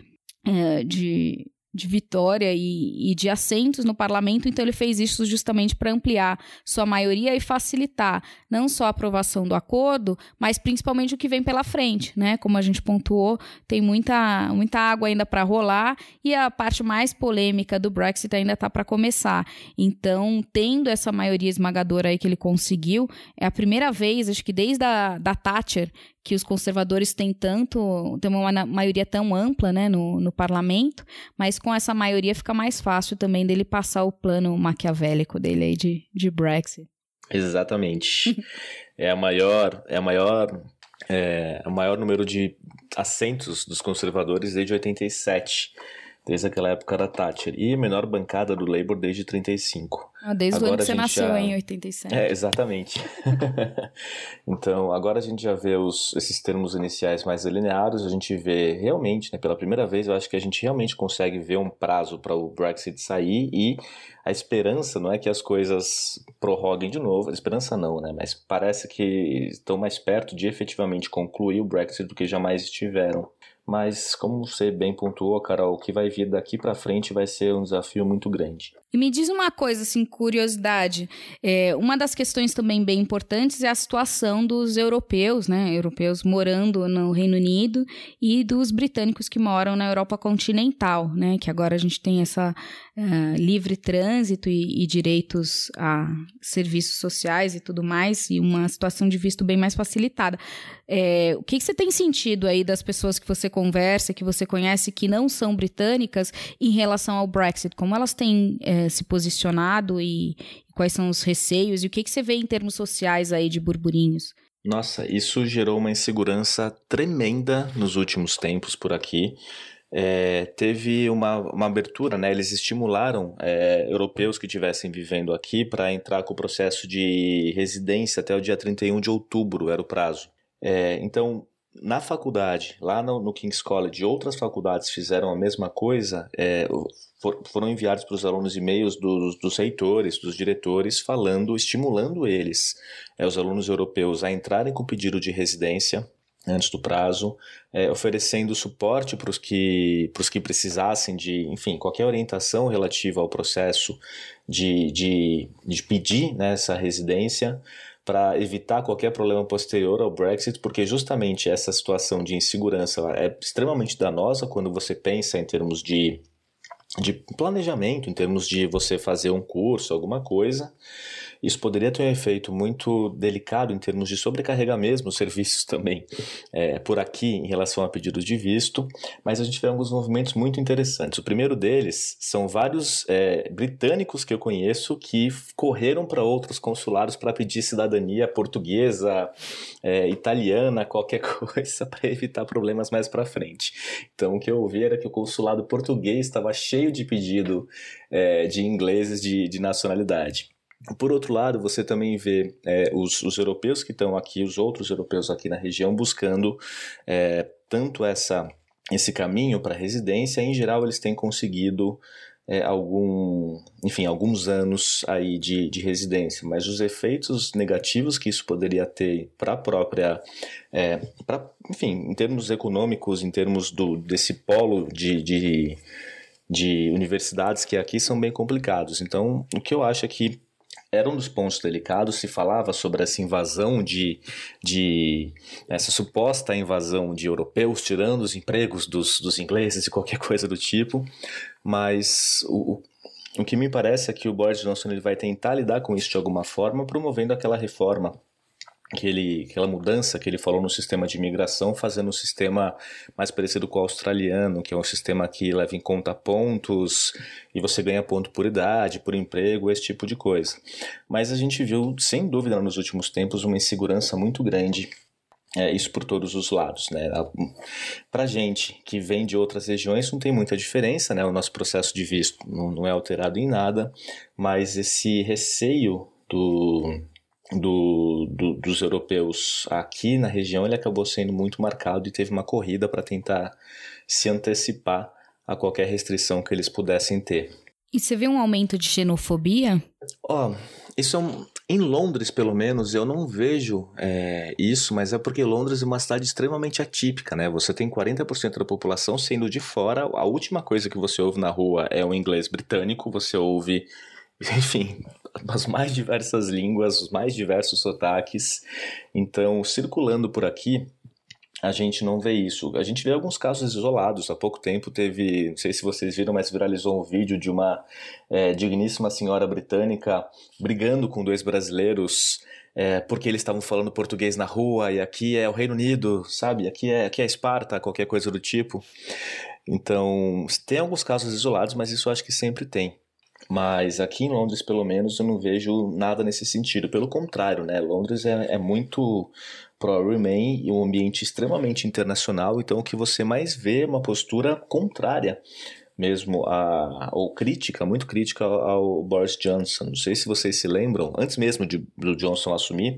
uh, de de vitória e, e, de assentos no parlamento, então ele fez isso justamente para ampliar sua maioria e facilitar não só a aprovação do acordo, mas principalmente o que vem pela frente, né? Como a gente pontuou, tem muita, muita água ainda para rolar e a parte mais polêmica do Brexit ainda está para começar. Então, tendo essa maioria esmagadora aí que ele conseguiu, é a primeira vez, acho que desde a da Thatcher, que os conservadores têm tanto, têm uma maioria tão ampla né, no, no parlamento, mas com essa maioria fica mais fácil também dele passar o plano maquiavélico dele aí de, de Brexit. Exatamente. é a maior, é a maior, é, o maior número de assentos dos conservadores desde 87 desde aquela época da Thatcher, e a menor bancada do Labour desde 35. Ah, desde agora o ano que você nasceu, já... em 87. É, exatamente. então, agora a gente já vê os, esses termos iniciais mais delineados, a gente vê realmente, né, pela primeira vez, eu acho que a gente realmente consegue ver um prazo para o Brexit sair e a esperança não é que as coisas prorroguem de novo, a esperança não, né, mas parece que estão mais perto de efetivamente concluir o Brexit do que jamais estiveram. Mas, como você bem pontuou, Carol, o que vai vir daqui para frente vai ser um desafio muito grande. E me diz uma coisa, assim, curiosidade. É, uma das questões também bem importantes é a situação dos europeus, né? Europeus morando no Reino Unido e dos britânicos que moram na Europa continental, né? Que agora a gente tem essa uh, livre trânsito e, e, direitos a serviços sociais e tudo mais, e uma situação de visto bem mais facilitada. É, o que, que você tem sentido aí das pessoas que você conversa, que você conhece, que não são britânicas, em relação ao Brexit? Como elas têm. É, se posicionado e, quais são os receios e o que, que você vê em termos sociais aí de burburinhos? Nossa, isso gerou uma insegurança tremenda nos últimos tempos por aqui. É, teve uma, uma abertura, né? Eles estimularam é, europeus que estivessem vivendo aqui para entrar com o processo de residência até o dia 31 de outubro, era o prazo. É, então, na faculdade, lá no, no, King's College, outras faculdades fizeram a mesma coisa, é, for, foram enviados para os alunos e-mails dos, dos reitores, dos diretores, falando, estimulando eles, é, os alunos europeus, a entrarem com pedido de residência antes do prazo, é, oferecendo suporte para os que, que precisassem de, enfim, qualquer orientação relativa ao processo de, de, de pedir né, essa residência para evitar qualquer problema posterior ao Brexit, porque justamente essa situação de insegurança é extremamente danosa quando você pensa em termos de, de planejamento, em termos de você fazer um curso, alguma coisa. Isso poderia ter um efeito muito delicado em termos de sobrecarregar mesmo os serviços também é, por aqui em relação a pedidos de visto, mas a gente vê alguns movimentos muito interessantes. O primeiro deles são vários é, britânicos que eu conheço que correram para outros consulados para pedir cidadania portuguesa, é, italiana, qualquer coisa para evitar problemas mais para frente. Então o que eu ouvi era que o consulado português estava cheio de pedido é, de ingleses de, de nacionalidade. Por outro lado, você também vê é, os, os, europeus que estão aqui, os outros europeus aqui na região, buscando é, tanto essa, esse caminho para residência. Em geral, eles têm conseguido é, algum, enfim, alguns anos aí de, de residência, mas os efeitos negativos que isso poderia ter para a própria, é, pra, enfim, em termos econômicos, em termos do, desse polo de, de, de universidades que aqui são bem complicados. Então, o que eu acho é que era um dos pontos delicados, se falava sobre essa invasão de, de essa suposta invasão de europeus, tirando os empregos dos, dos ingleses e qualquer coisa do tipo, mas o, o que me parece é que o Boris Johnson ele vai tentar lidar com isso de alguma forma, promovendo aquela reforma que ele, aquela mudança que ele falou no sistema de imigração, fazendo um sistema mais parecido com o australiano, que é um sistema que leva em conta pontos e você ganha ponto por idade, por emprego, esse tipo de coisa. Mas a gente viu, sem dúvida, nos últimos tempos, uma insegurança muito grande é, isso por todos os lados, né? Para gente que vem de outras regiões não tem muita diferença, né? O nosso processo de visto não, não é alterado em nada, mas esse receio do, do, do, dos europeus aqui na região, ele acabou sendo muito marcado e teve uma corrida para tentar se antecipar a qualquer restrição que eles pudessem ter. E você vê um aumento de xenofobia? Ó, oh, isso é um, em Londres, pelo menos, eu não vejo é, isso, mas é porque Londres é uma cidade extremamente atípica, né? Você tem 40% da população sendo de fora, a última coisa que você ouve na rua é o inglês britânico, você ouve, enfim, as mais diversas línguas, os mais diversos sotaques. Então, circulando por aqui, a gente não vê isso. A gente vê alguns casos isolados. Há pouco tempo teve, não sei se vocês viram, mas viralizou um vídeo de uma é, digníssima senhora britânica brigando com dois brasileiros é, porque eles estavam falando português na rua e aqui é o Reino Unido, sabe? Aqui é, aqui é Esparta, qualquer coisa do tipo. Então, tem alguns casos isolados, mas isso acho que sempre tem. Mas aqui em Londres, pelo menos, eu não vejo nada nesse sentido. Pelo contrário, né? Londres é, é muito pro-Remain e um ambiente extremamente internacional, então o que você mais vê é uma postura contrária mesmo a, ou crítica, muito crítica ao, ao Boris Johnson. Não sei se vocês se lembram, antes mesmo de, do Johnson assumir,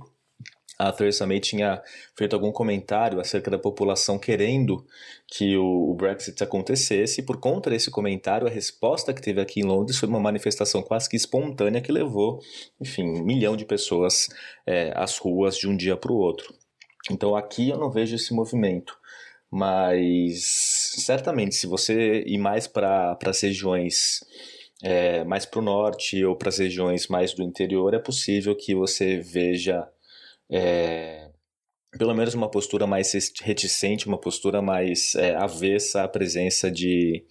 a Theresa May tinha feito algum comentário acerca da população querendo que o Brexit acontecesse, por conta desse comentário, a resposta que teve aqui em Londres foi uma manifestação quase que espontânea que levou, enfim, um milhão de pessoas é, às ruas de um dia para o outro. Então aqui eu não vejo esse movimento, mas certamente se você ir mais para as regiões é, mais para o norte ou para as regiões mais do interior, é possível que você veja é, pelo menos uma postura mais reticente, uma postura mais é, avessa à presença de,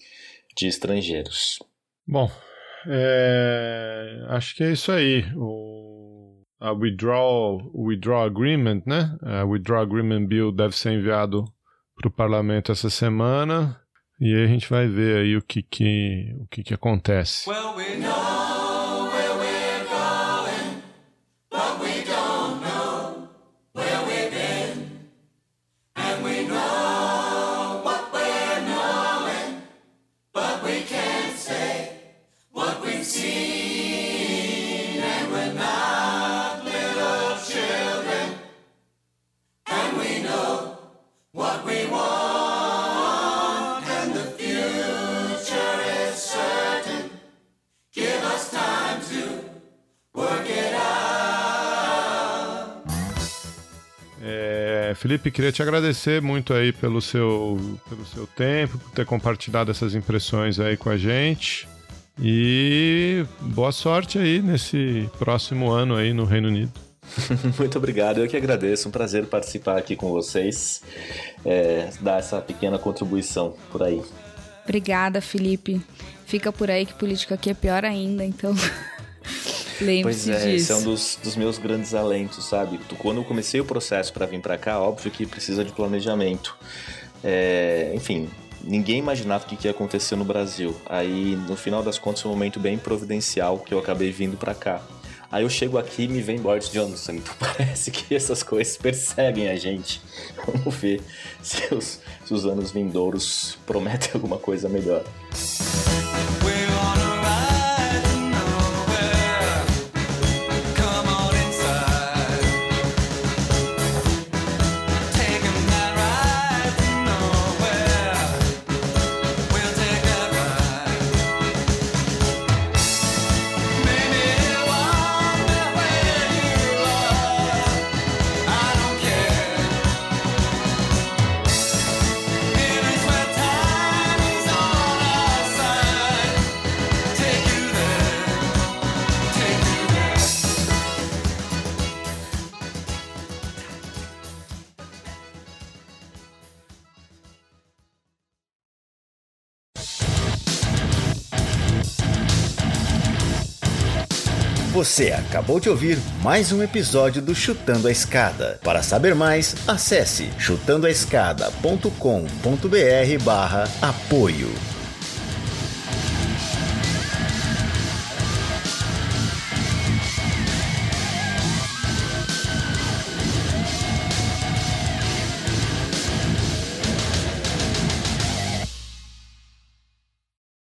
de estrangeiros. Bom, é, acho que é isso aí. O a withdrawal, withdrawal agreement, né? A withdrawal agreement bill deve ser enviado para o parlamento essa semana e aí a gente vai ver aí o que que o que que acontece. Well, we Felipe, queria te agradecer muito aí pelo seu, pelo seu tempo, por ter compartilhado essas impressões aí com a gente. E boa sorte aí nesse próximo ano aí no Reino Unido. Muito obrigado, eu que agradeço. Um prazer participar aqui com vocês, é, dar essa pequena contribuição por aí. Obrigada, Felipe. Fica por aí que política aqui é pior ainda, então. Pois é, disso. esse é um dos, dos, meus grandes alentos, sabe? Quando eu comecei o processo para vir para cá, óbvio que precisa de planejamento. É, enfim, ninguém imaginava o que ia acontecer no Brasil. Aí, no final das contas, foi um momento bem providencial que eu acabei vindo para cá. Aí eu chego aqui e me vem Boris Johnson. Então parece que essas coisas perseguem a gente. Vamos ver se os, se os anos vindouros prometem alguma coisa melhor. Você acabou de ouvir mais um episódio do Chutando a Escada. Para saber mais, acesse chutandoaescada.com.br barra apoio.